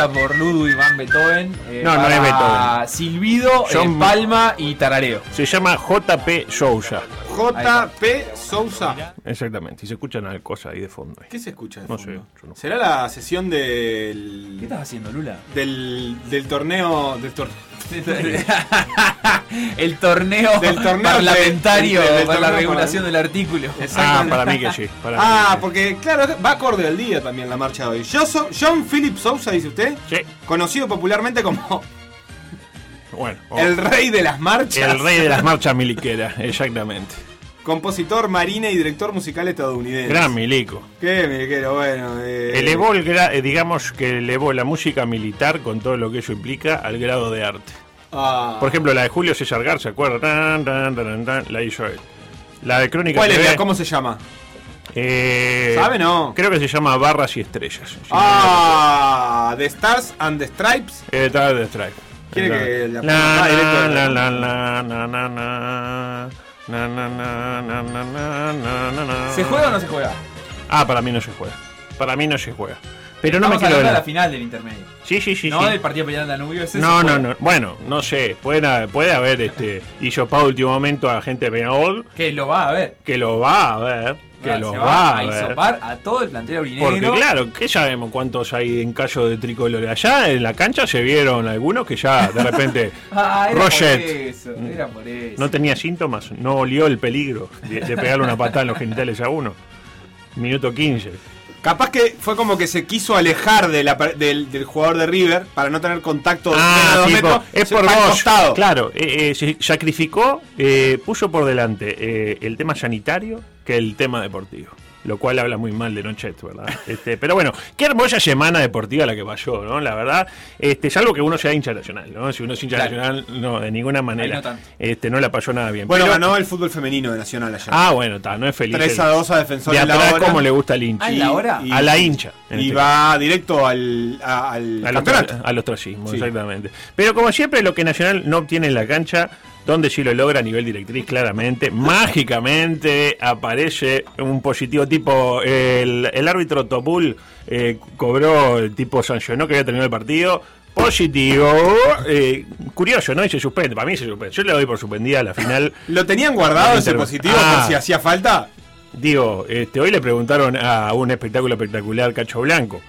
Compuesta por Ludwig van Beethoven. Eh, no, no es Beethoven. Silbido, eh, Palma y Tarareo. Se llama JP Sousa. JP Sousa. Exactamente, y se escuchan cosas ahí de fondo. ¿Qué se escucha de no fondo? Sé, no. ¿Será la sesión del. ¿Qué estás haciendo, Lula? Del, del torneo. Del torneo. el torneo, del torneo parlamentario para la regulación del artículo. Ah, para mí que sí. ah, porque claro, va acorde al día también la marcha de hoy. Yo John Philip Sousa, dice usted. Sí. Conocido popularmente como bueno, el rey de las marchas. El rey de las marchas miliqueras, exactamente. Compositor, marina y director musical estadounidense. Gran milico. Qué miliquero, bueno. Eh, elevó, el eh, digamos que elevó la música militar con todo lo que eso implica al grado de arte. Ah. Por ejemplo, la de Julio César Garza, ¿se acuerda? la hizo él. La de Crónica ¿Cuál es? ¿Cómo se llama? Eh, ¿Sabe no? Creo que se llama Barras y Estrellas. ah, The Stars and the Stripes. Eh, The Stripes. ¿Quiere que la, la, la, la, ¿Se juega o no se juega? Ah, para mí no se juega. Para mí no se juega. Pero no me quiero ver. la final del intermedio. Sí, sí, sí. No sí. del partido peleando Danubio. ese No, no, fue. no. Bueno, no sé. Puede, puede haber este hisopado último momento a gente de Peñarol Que lo va a ver. que lo va a ver. Que Va, lo va, a ver. hisopar a todo el plantel aurinegro. Porque claro, ¿qué sabemos cuántos hay en callo de tricolor? Allá en la cancha se vieron algunos que ya de repente Ah, era Roget. por eso, era por eso. no tenía síntomas, no olió el peligro de, de pegarle una patada en los genitales a uno. Minuto 15. Capaz que fue como que se quiso alejar de la per- del, del jugador de River para no tener contacto Ah, metros, es por vos. costado. Claro, eh, eh, sacrificó, eh, puso por delante eh, el tema sanitario que el tema deportivo. Lo cual habla muy mal de Nochet, ¿verdad? Este, pero bueno, qué hermosa semana deportiva la que pasó, ¿no? La verdad, este, salvo que uno sea hincha nacional, ¿no? Si uno es hincha Claro. nacional, no, de ninguna manera. no tanto. este, no la pasó nada bien. Bueno, Pero- ganó el fútbol femenino de Nacional ayer. Ah, bueno, está, no es feliz. 3 a 2 a Defensor de en la hora. como le gusta al hincha. Ah, ¿en la hora? a la hincha. Y este va directo al, a- al a los, campeonato. tra- a los ostracismos, Sí. exactamente. Pero como siempre, lo que Nacional no obtiene en la cancha, donde sí lo logra a nivel directriz, claramente, mágicamente aparece un positivo tipo. El, el árbitro Topul eh, cobró, el tipo sancionó que había terminado el partido. Positivo, eh, curioso, ¿no? Y se suspende. Para mí se suspende. Yo le doy por suspendida a la final. ¿Lo tenían guardado ese positivo Ah. por si hacía falta? Digo, este, hoy le preguntaron a un espectáculo espectacular Cacho Blanco.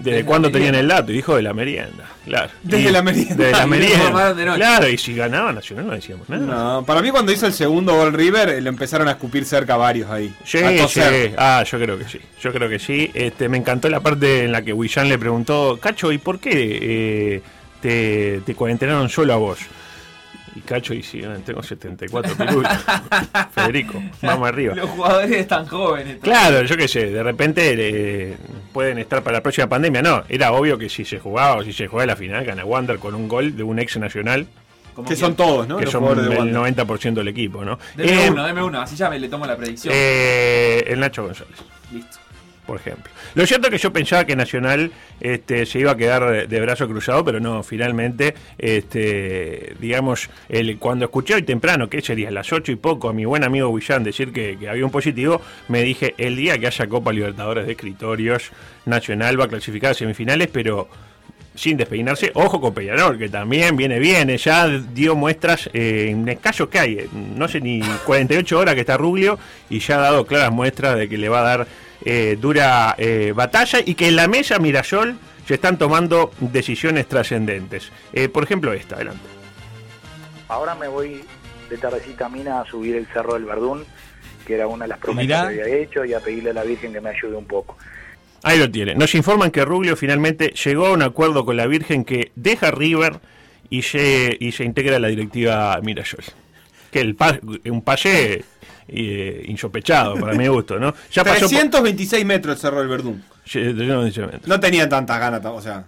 ¿Desde cuándo tenían el dato? Y dijo de la merienda. Claro. Desde Y- la merienda. Desde la merienda. de. Claro, y si ganaba Nacional no decíamos nada. No, para mí cuando hizo el segundo gol River, eh, lo empezaron a escupir cerca varios ahí. Sí, sí. Ah, yo creo que sí. Yo creo que sí. Este, me encantó la parte en la que Willian le preguntó, Cacho, ¿y por qué eh, te, te cuarentenaron solo a vos? Y Cacho dice, "Ah, tengo 74 pirulos. Federico, vamos arriba. Los jugadores están jóvenes. Claro, yo qué sé, de repente eh, pueden estar para la próxima pandemia. No, era obvio que si se jugaba o si se jugaba la final, gana Wander con un gol de un ex nacional. Que son todos, ¿no? Que Los son el Wander. 90% del equipo, ¿no? Deme Eh, uno, deme uno, así ya me le tomo la predicción. eh, el Nacho González, Listo. Por ejemplo. Lo cierto es que yo pensaba que Nacional este, se iba a quedar de, de brazo cruzado, pero no, finalmente, este, digamos, el, cuando escuché hoy temprano, que sería las 8 y poco, a mi buen amigo Willán decir que, que había un positivo, me dije, el día que haya Copa Libertadores de Escritorios, Nacional va a clasificar a semifinales, pero sin despeinarse. Ojo con Peñarol, que también viene bien, eh, ya dio muestras eh, en escasos que hay, eh, no sé ni 48 horas que está Rubio, y ya ha dado claras muestras de que le va a dar eh, dura eh, batalla y que en la mesa Mirasol se están tomando decisiones trascendentes. Eh, por ejemplo, esta, adelante. Ahora me voy de tardecita a Mina a subir el Cerro del Verdún, que era una de las promesas Mirá. que había hecho, y a pedirle a la Virgen que me ayude un poco. Ahí lo tiene. Nos informan que Rubio finalmente llegó a un acuerdo con la Virgen que deja River y se, y se integra a la directiva Mirasol. Que el pa- un pase eh, insospechaado para mi gusto, ¿no? Ya pasó por- 326 metros el Cerro del Verdún. No, tenían tantas ganas, o sea.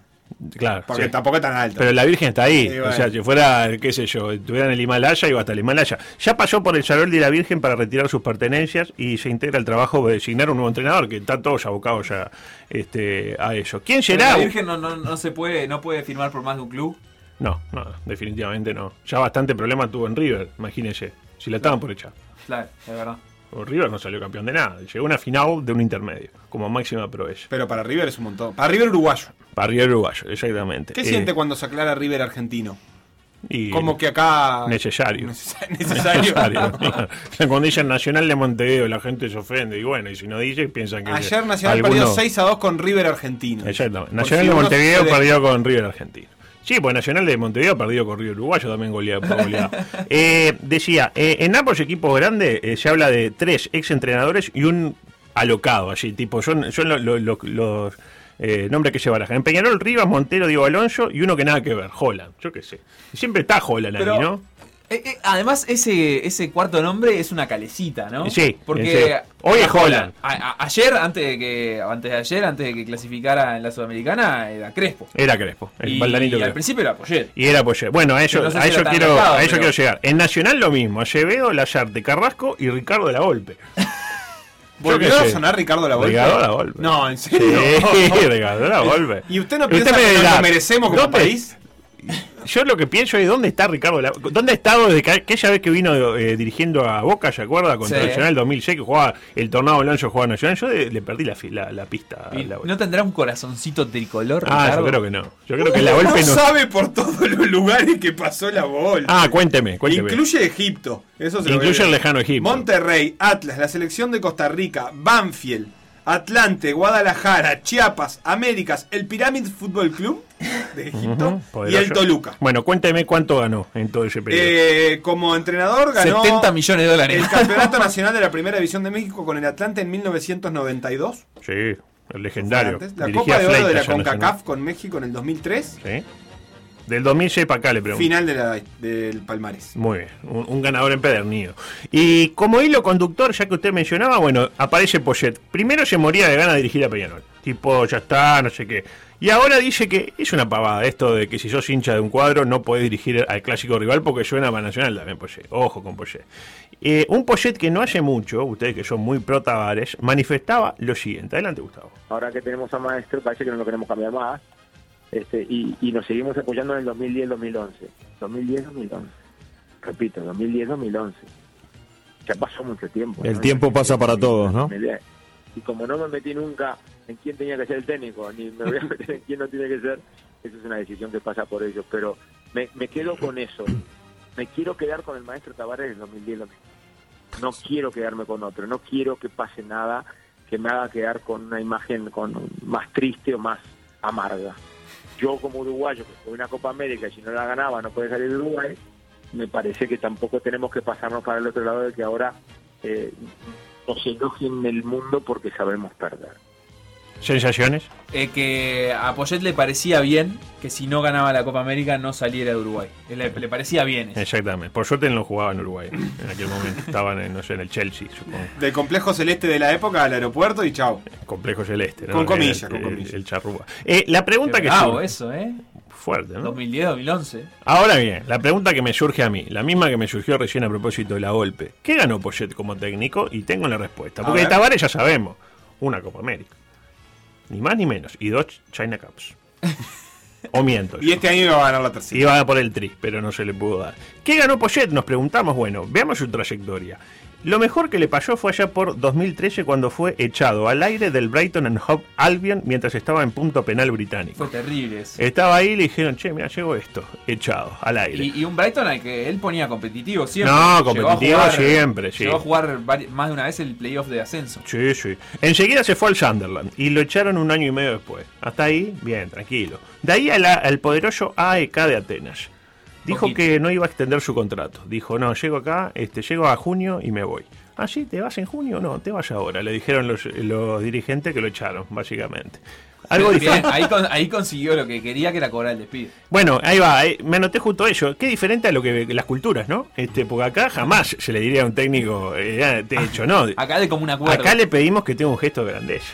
Claro. Porque sí. tampoco es tan alto. Pero la Virgen está ahí. Sí, O sea, si fuera, qué sé yo, estuviera en el Himalaya, iba hasta el Himalaya. Ya pasó por el Salón de la Virgen para retirar sus pertenencias y se integra al trabajo de designar un nuevo entrenador, que está todos abocados ya este, a eso. ¿Quién Pero será? La Virgen no, no, no se puede, no puede firmar por más de un club. No, no, definitivamente no. Ya bastante problema tuvo en River, imagínese. Si la estaban por echar. Claro, es verdad. River no salió campeón de nada. Llegó a una final de un intermedio, como máxima proeza. Pero para River es un montón. Para River uruguayo. Para River uruguayo, exactamente. ¿Qué Eh, siente cuando se aclara River argentino? y- Como que acá. Necesario. Necesario. claro. Cuando dicen Nacional de Montevideo, la gente se ofende. Y bueno, y si no dice, piensan que. Ayer Nacional alguno- perdió 6 a 2 con River argentino. Exactamente. Nacional si de Montevideo perdió con River Argentino. Sí, pues Nacional de Montevideo perdió con River Uruguayo, también goleado. Eh, decía, eh, en ambos equipos grandes eh, se habla de tres exentrenadores y un alocado, así, tipo, son, son lo- lo- lo- los eh, nombres que se barajan. En Peñarol, Rivas, Montero, Diego Alonso y uno que nada que ver, Holland, yo qué sé. Siempre está Holland Pero- ahí, ¿no? Eh, eh, además, ese, ese cuarto nombre es una calecita, ¿no? Sí, Porque sí. Hoy es Holland. A- a- ayer, antes de que antes de ayer, antes de que clasificara en la Sudamericana, era Crespo. Era Crespo, el y, baldanito y al principio era Poyet. Y era Poyet. Bueno, a no sé a si tan quiero, a eso pero- quiero llegar. En Nacional lo mismo, Acevedo, Layarte, Carrasco y Ricardo de la Volpe. ¿Volvió a sonar Ricardo La Volpe? Ricardo la Volpe. No, ¿en serio? Sí, Ricardo la Volpe. ¿Y usted no piensa que me nos dirá, lo merecemos como ¿dónde- país? Yo lo que pienso es dónde está Ricardo ¿Dónde ha estado desde que, aquella vez que vino eh, dirigiendo a Boca, ¿se acuerda? Contra Sí. Nacional 2006, que jugaba el tornado Alonso jugaba Nacional. Yo de- le perdí la, la, la pista. a la ¿No tendrá un corazoncito tricolor? Ah, Ricardo? yo creo que no. Yo creo que la golpe no. sabe por todos los lugares que pasó la bola. Ah, cuénteme, cuénteme. Incluye Egipto. Eso se Incluye el lejano Egipto. Monterrey, Atlas, la selección de Costa Rica, Banfield, Atlante, Guadalajara, Chiapas, Américas, el Pyramid Fútbol Club de Egipto y el Toluca. Bueno, cuénteme cuánto ganó en todo ese periodo. Eh, como entrenador ganó 70 millones de dólares. el Campeonato Nacional de la Primera División de México con el Atlante en 1992. sí, el legendario. Antes. La Dirigía Copa de Oro de la CONCACAF Nacional. con México en el 2003. Sí. Del 2006 para acá le pregunto. Final de la- del Palmares. Muy bien, un, un ganador empedernido. Y como hilo conductor, ya que usted mencionaba, bueno, aparece Poyet. Primero se moría de ganas de dirigir a Peñarol. Tipo, ya está, no sé qué. Y ahora dice que es una pavada esto de que si sos hincha de un cuadro no podés dirigir al clásico rival porque suena para Nacional también Poyet. Ojo con Poyet. Eh, un Poyet que no hace mucho, ustedes que son muy pro Tavares, manifestaba lo siguiente. Adelante, Gustavo. ahora que tenemos a Maestro parece que no lo queremos cambiar más este y, y nos seguimos apoyando en el 2010-2011 2010-2011 repito 2010-2011 ya pasó mucho tiempo El ¿no? tiempo pasa para todos, ¿no? y como no me metí nunca en quién tenía que ser el técnico ni me voy a meter en quién no tiene que ser eso es una decisión que pasa por ellos. Pero me, me quedo con eso. Me quiero quedar con el maestro Tavares del 2010 no quiero quedarme con otro no quiero que pase nada que me haga quedar con una imagen con más triste o más amarga yo como uruguayo que fue una Copa América si no la ganaba no puede salir de Uruguay me parece que tampoco tenemos que pasarnos para el otro lado de que ahora eh, nos elogien el mundo porque sabemos perder ¿Sensaciones? Eh, que a Poyet le parecía bien que si no ganaba la Copa América no saliera de Uruguay. Le, le parecía bien eso. Exactamente. Por suerte no jugaba en Uruguay en aquel momento. Estaban, en, no sé, en el Chelsea, supongo. Del complejo celeste de la época al aeropuerto y chao. Complejo celeste, ¿no? Con comillas, El- con el- comillas. El, charrúa. Eh, la pregunta Qué que surge- eso, ¿eh? Fuerte, ¿no? 2010, 2011. Ahora bien, la pregunta que me surge a mí, la misma que me surgió recién a propósito de la golpe. ¿Qué ganó Poyet como técnico? Y tengo la respuesta. A Porque de. Tavares ya sabemos. Una Copa América. Ni más ni menos. Y dos China Cups. o miento. Y este año iba a ganar la tercera. Iba a por el tri, pero no se le pudo dar. ¿Qué ganó Poyet? Nos preguntamos. Bueno, veamos su trayectoria. Lo mejor que le pasó fue allá por 2013 cuando fue echado al aire del Brighton and Hove Albion mientras estaba en punto penal británico. Fue terrible eso. Estaba ahí y le dijeron, che, mira, llegó esto, echado, al aire. Y, y un Brighton al que él ponía competitivo siempre. No, competitivo jugar- siempre, sí. Llegó a jugar más de una vez el playoff de ascenso. Sí, sí. Enseguida se fue al Sunderland y lo echaron un año y medio después. Hasta ahí, bien, tranquilo. De ahí la- al poderoso AEK de Atenas. Dijo Poquito. que no iba a extender su contrato. Dijo, no, llego acá, este, llego a junio y me voy. Ah, sí, ¿te vas en junio? No, te vas ahora. Le dijeron los, los dirigentes que lo echaron, básicamente. Algo Bien, diferente. ahí, con- ahí consiguió lo que quería, que era cobrar el despido. Bueno, ahí va, ahí- me anoté justo ello. Qué diferente a lo que las culturas, ¿no? Este, porque acá jamás se le diría a un técnico, eh, ya te he hecho, ¿no? Acá de como un acuerdo. Acá le pedimos que tenga un gesto de grandeza.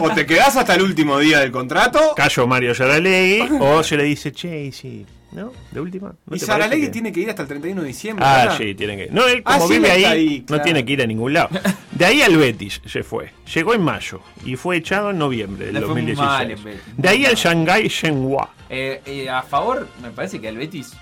O te quedás hasta el último día del contrato. Cayo Mario Saralegui, o se le dice, che, y sí, ¿no? De última. ¿no Y parece que- tiene que ir hasta el 31 de diciembre. Ah, ¿verdad? sí, tiene que. No, él Ah, como vive ahí, no tiene que ir a ningún lado. De ahí al Betis se fue. Llegó en mayo y fue echado en noviembre del Le fue muy 2016. mal. De ahí al Shanghai Shenhua. Eh, eh, a favor, me parece que al Betis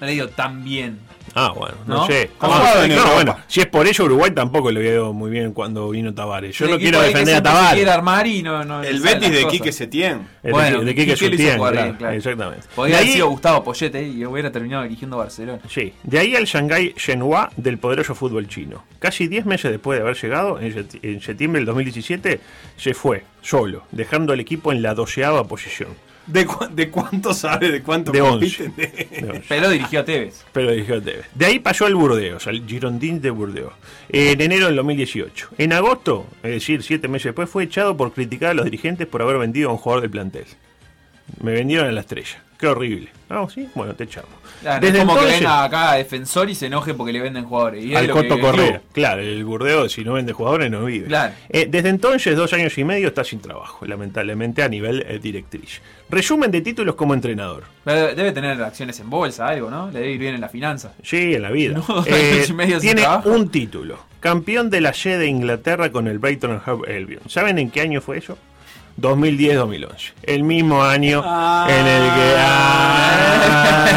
no le dio tan bien. Ah, bueno, no, ¿No? sé. ¿Cómo Ah, no, bueno, si es por ello, Uruguay tampoco le había ido muy bien cuando vino Tavares. Yo El no quiero defender a Tavares. quiere armar y no, no El Betis de. Quique Setién. El de- Bueno, de Quique Setién, claro, claro. exactamente. Podría De haber ahí- sido Gustavo Poyete y hubiera terminado dirigiendo Barcelona. Sí, de ahí al Shanghai Shenhua del poderoso fútbol chino. Casi 10 meses después de haber llegado, en septiembre del 2017, se fue, solo, dejando al equipo en la doceava posición. ¿De, cu- de cuánto sabe? ¿De cuánto De compiten? 11. De 11. Pero dirigió a Tevez. Pero dirigió a Tevez. De ahí pasó al Burdeos, al Girondins de Burdeos, en enero del 2018. En agosto, es decir, siete meses después, fue echado por criticar a los dirigentes por haber vendido a un jugador del plantel. Me vendieron a la estrella. Qué horrible. Ah, sí, bueno, te echamos. Claro, es como que venga acá a defensor y se enoje porque le venden jugadores. Y al lo que Coto Correa. Claro, el Burdeos, si no vende jugadores, no vive. Claro. Eh, desde entonces, dos años y medio, está sin trabajo, lamentablemente, a nivel eh, directriz. Resumen de títulos como entrenador. Debe tener acciones en bolsa, algo, ¿no? Le debe ir bien en la finanza. Sí, en la vida. No, Eh, tiene un título. Campeón de la Y de Inglaterra con el Brighton Hove Albion. ¿Saben en qué año fue eso? 2010-2011. El mismo año en el que... ah,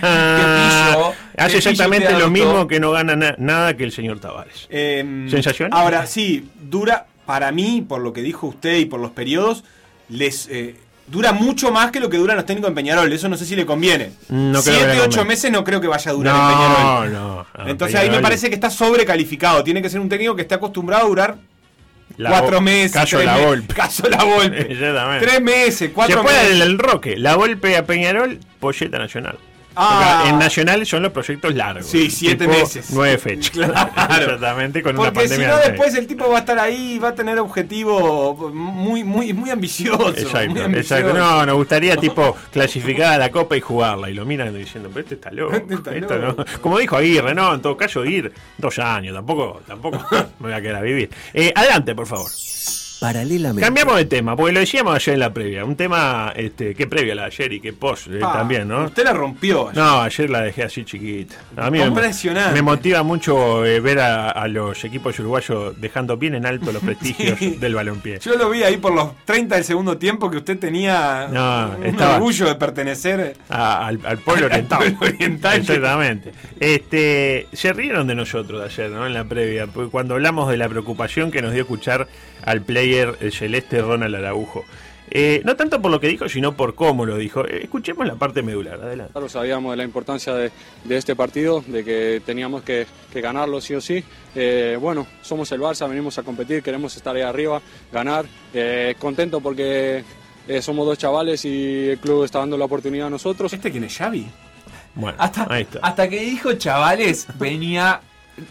hace exactamente te lo mismo que no gana na- nada que el señor Tavares. Eh, ¿Sensación? Ahora, sí, dura, para mí, por lo que dijo usted y por los periodos, les eh, dura mucho más que lo que duran los técnicos en Peñarol. Eso no sé si le conviene. No creo Siete, ocho meses no creo que vaya a durar No, en Peñarol. no, no, Entonces ahí me parece que está sobrecalificado. Tiene que ser un técnico que esté acostumbrado a durar La cuatro meses. Caso la. Volpe. Caso la. Exactamente. Tres meses, cuatro meses. el, el Roque, la Volpe a Peñarol, Polleta Nacional. Ah. En Nacional son los proyectos largos. Sí, siete meses. Nueve fechas. Claro. Exactamente, con una Porque si pandemia. no, de seis. después el tipo va a estar ahí, va a tener objetivo muy, muy, muy ambicioso. Exacto, muy ambicioso. exacto. No, nos gustaría tipo clasificar a la copa y jugarla. Y lo miran diciendo, pero este está loco. Este está esto loco. no". Como dijo Aguirre, no, en todo caso, ir dos años. Tampoco, tampoco me voy a quedar a vivir. Eh, adelante, por favor. Paralelamente. Cambiamos de tema, porque lo decíamos ayer en la previa. Un tema este, que previa la de ayer y que post eh, Ah, también, ¿no? Usted la rompió. ayer. No, ayer la dejé así chiquita. A mí me, Impresionante. me motiva mucho eh, ver a, a los equipos uruguayos dejando bien en alto los prestigios Sí. del balompié. Yo lo vi ahí por los 30 del segundo tiempo que usted tenía No, un estaba- orgullo de pertenecer. A- al, al pueblo oriental. Al pueblo oriental. Exactamente. Este, se rieron de nosotros ayer, ¿no? En la previa, porque cuando hablamos de la preocupación que nos dio escuchar al player eh, celeste Ronald Araujo. Eh, no tanto por lo que dijo, sino por cómo lo dijo. Eh, escuchemos la parte medular, adelante. Claro, sabíamos de la importancia de, de este partido, de que teníamos que, que ganarlo sí o sí. Eh, bueno, somos el Barça, venimos a competir, queremos estar ahí arriba, ganar. Eh, contento porque eh, somos dos chavales y el club está dando la oportunidad a nosotros. ¿Este quién es Xavi? Bueno, Hasta, ahí está. hasta que dijo chavales, venía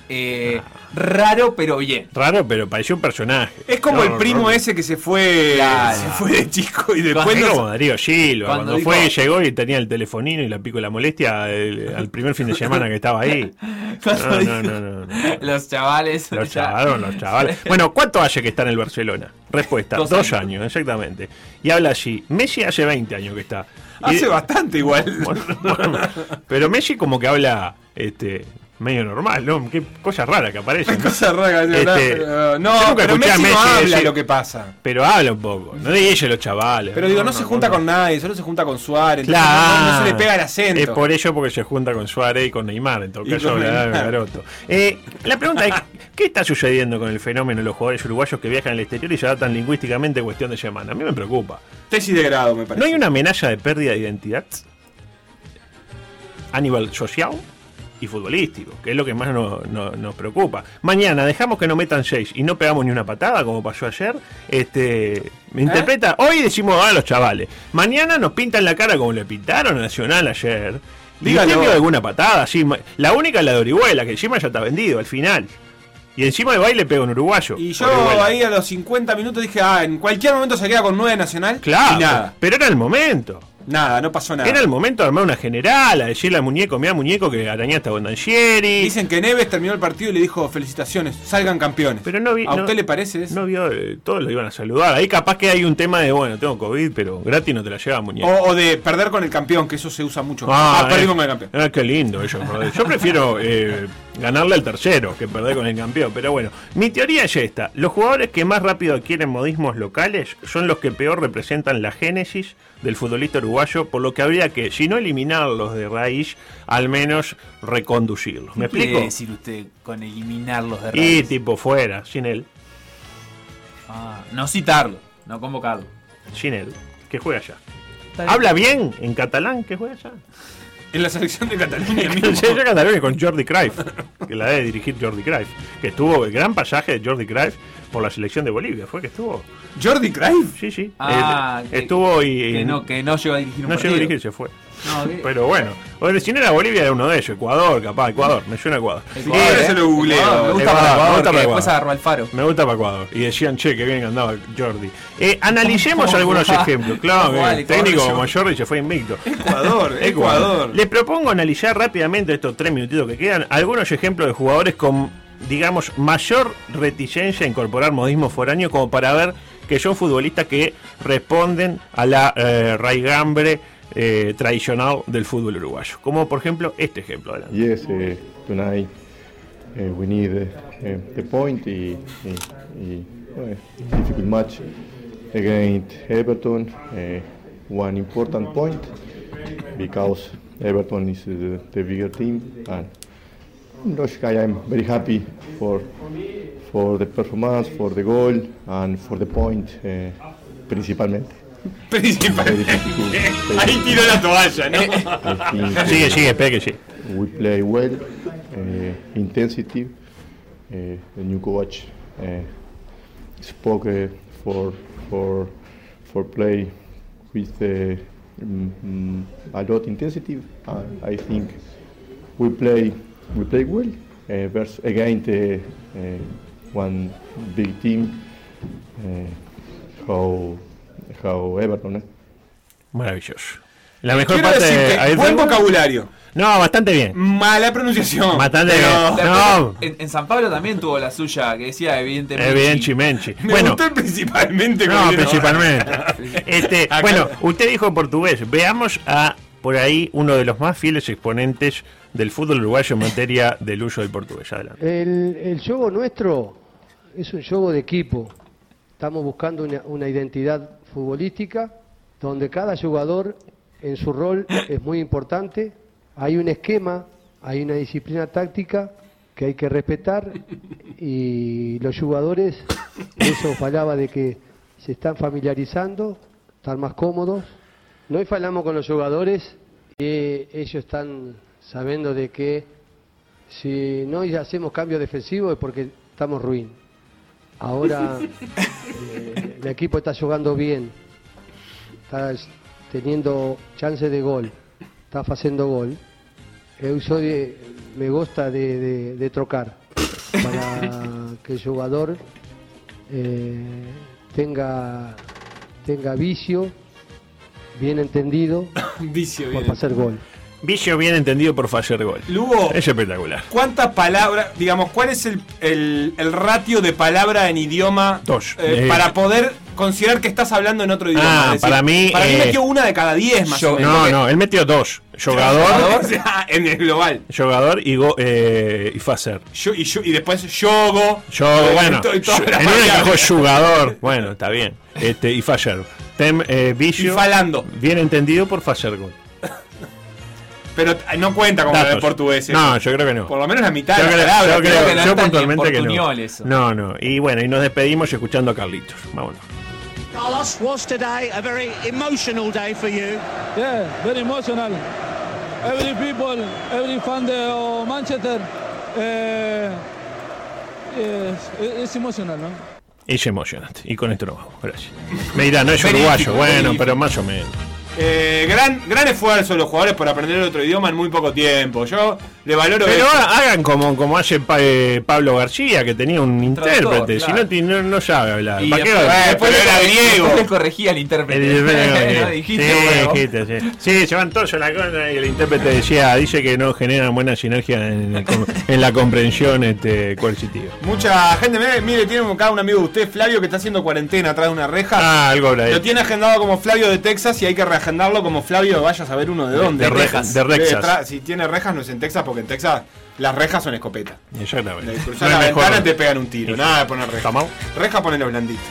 eh, raro pero bien. Raro, pero pareció un personaje. Es como No, el primo no, ese que se fue, Claro. se fue de chico y después Es no- como Darío Silva, Cuando cuando, dijo- fue, llegó y tenía el telefonino y la pico la molestia el- al primer fin de semana que estaba ahí. Cuando No, dijo, no, no, no, no. Los chavales. Los chavales, los chavales. Bueno, ¿cuánto hace que está en el Barcelona? Respuesta, Dos dos, años. años. exactamente. Y habla así, Messi hace 20 años que está. Y- Hace bastante igual. Bueno, bueno, pero Messi como que habla este medio normal, ¿no? Qué cosa rara que aparece. ¿no? Cosa rara que Este, no, nunca pero Messi no habla decir- lo que pasa. Pero habla un poco, no dice los chavales. Pero digo, no, se junta con nadie, solo se junta con Suárez. Claro. No, no se le pega el acento. Es por ello porque se junta con Suárez y con Neymar, en todo caso hablará de. Garoto. Eh, la pregunta es, ¿qué está sucediendo con el fenómeno de los jugadores uruguayos que viajan al exterior y se adaptan lingüísticamente en cuestión de semana? A mí me preocupa. Tesis de grado, me parece. ¿No hay una amenaza de pérdida de identidad a nivel social y futbolístico? Que es lo que más no- no- nos preocupa. Mañana dejamos que no metan seis y no pegamos ni una patada, como pasó ayer. Este, me interpreta. Hoy decimos a los chavales. Mañana nos pintan la cara como le pintaron a Nacional ayer. Vio alguna patada, sí. La única es la de Orihuela, que encima ya está vendido al final. Y encima de baile pega un uruguayo. Y yo ahí a los 50 minutos dije, ah, en cualquier momento se queda con 9 Nacional. Claro, Y nada, pero era el momento. Nada, no pasó nada. Era el momento de armar una general, a decirle al muñeco, mira muñeco que arañaste a Bondancieri. Dicen que Neves terminó el partido y le dijo, felicitaciones, salgan campeones. Pero no vi, ¿A no- usted le parece eso? No vio, eh, todos lo iban a saludar. Ahí capaz que hay un tema de, bueno, tengo COVID, pero gratis no te la lleva muñeco. O, o de perder con el campeón, que eso se usa mucho. Ah, Ah, perdimos eh, con el campeón. ah, qué lindo eso. Yo prefiero eh, ganarle al tercero que perder con el campeón. Pero bueno, mi teoría es esta. Los jugadores que más rápido adquieren modismos locales son los que peor representan la génesis del futbolista uruguayo, por lo que habría que, si no eliminarlos de raíz, al menos reconducirlos. ¿Me ¿Qué quiere explico? decir usted con eliminarlos de Y raíz? tipo fuera, sin él. Ah, no citarlo, no convocarlo. Sin él. Que juega allá. ¿Habla bien en catalán? Que juega allá. En la selección de Cataluña En mismo. la selección Cataluña con Jordi Cruyff, que la debe dirigir Jordi Cruyff, que estuvo el gran pasaje de Jordi Cruyff por la selección de Bolivia, fue que estuvo. ¿Jordi Cruyff? Sí, sí. Ah, que- estuvo y que no, que no llegó a dirigir un no llegó a dirigir, se fue. No, que- Pero bueno, o si no era Bolivia era uno de ellos, Ecuador, capaz, Ecuador, me suena a Ecuador. Ecuador, Eh, se lo googleo. Ecuador, me gusta Ecuador, para me Ecuador, gusta para después Ecuador. agarró al faro. Me gusta para Ecuador. Y decían, che, que bien andaba Jordi. Eh, analicemos ¿Cómo algunos ejemplos. Claro, ¿Cómo jugaba que el técnico yo? como Jordi se fue invicto. Ecuador, Ecuador. Le propongo analizar rápidamente estos tres minutitos que quedan algunos ejemplos de jugadores con, digamos, mayor reticencia a incorporar modismo foráneo como para ver que son futbolistas que responden a la eh, raigambre eh, tradicional del fútbol uruguayo. Como por ejemplo este ejemplo. Yes, uh, tonight uh, we need uh, the point. y y difficult match. against Everton, uh, one important point because Everton is uh, the bigger team and logically I'm very happy for for the performance, for the goal and for the point uh, principalmente. Principalmente. Ahí tiró la toalla, ¿no? I Sigue, sigue, espera que sigue. We play well, uh, intensity. Uh, the new coach uh, spoke uh, for for for play with uh, mm, mm, a lot intensity. And I think we play we play well uh, vers- against uh, uh, one big team. Uh, how Eh? Maravilloso. La mejor Quiero parte decirte, de buen vocabulario. No, bastante bien. Mala pronunciación. Bastante pero- bien. No, En, en San Pablo también tuvo la suya, que decía evidentemente. Evidenchi Menchi. Me Bueno, gustó el principalmente. no, principalmente. Este, Acá- bueno, usted dijo en portugués. Veamos a por ahí uno de los más fieles exponentes del fútbol uruguayo en materia del uso del portugués. Adelante. El, el juego nuestro es un juego de equipo. Estamos buscando una, una identidad futbolística donde cada jugador en su rol es muy importante. Hay un esquema, hay una disciplina táctica que hay que respetar y los jugadores, eso falaba de que se están familiarizando, están más cómodos. No falamos con los jugadores y ellos están sabiendo de que si no hacemos cambio defensivo es porque estamos ruin. Ahora el equipo está jugando bien, está teniendo chance de gol, está haciendo gol. Eu soy de- me gusta de, de- de trocar para que el jugador eh, tenga, tenga vicio, bien entendido, Vicio, por bien. hacer gol. Vicio bien entendido por hacer gol. Lugo, Es espectacular. ¿cuántas palabras, digamos, cuál es el, el- el ratio de palabra en idioma Dos. eh, Eh, para poder considerar que estás hablando en otro idioma? Ah, Es decir, para mí, Para mí eh, metió una de cada diez más Yo- o menos. no, no, él metió dos. Sea, en el global. jugador y, go, eh, y Facer. Yo, y, yo- y después yogo. Yo, eh, bueno, to- y en una variables. encajó jugador. Bueno, está bien. Este, y Facer. Tem, eh, vicio, Y falando. Bien entendido por Facer gol. Pero eh, no cuenta como Datos. el portugués. No, yo creo que no. Por lo menos la mitad Yo de la creo, palabra. yo, creo- creo que no yo puntualmente que no. eso. No, no. Y bueno, y nos despedimos escuchando a Carlitos. Vámonos. Carlos, was today a very emotional day for you? Yeah, very emotional. Every people, every fan de oh, Manchester, eh, es, es emocional, ¿no? Es emocionante. Y con esto nos vamos. Gracias. Me dirá, no es uruguayo. Bueno, pero más o menos. Eh, gran, gran esfuerzo los jugadores por aprender otro idioma en muy poco tiempo. Yo le valoro Pero hagan como, como hace Pa- eh, Pablo García, que tenía un intérprete. Si no, ti- no, no sabe hablar. ¿Para qué después- va- después pero le- era griego. después le corregía el intérprete. El intérprete, ¿No? sí, Dijiste, bueno. dijiste, sí. Sí, se van todos a la cona y el intérprete decía, dice que no generan buena sinergia en, el com- en la comprensión este, coercitiva. Mucha gente, mire, mire, tiene acá un amigo de usted, Flavio, que está haciendo cuarentena atrás de una reja. Ah, algo habrá Lo tiene agendado como Flavio de Texas y hay que reagendarlo como Flavio, vaya a saber uno de De- dónde. de Rejas. de Rexas. tra- Si tiene rejas no es en Texas, porque en Texas las rejas son escopeta. Exactamente. De cruzar No la mejor. ventana te pegan un tiro, nada de poner rejas. ¿Tamau? Reja ponelo blandito.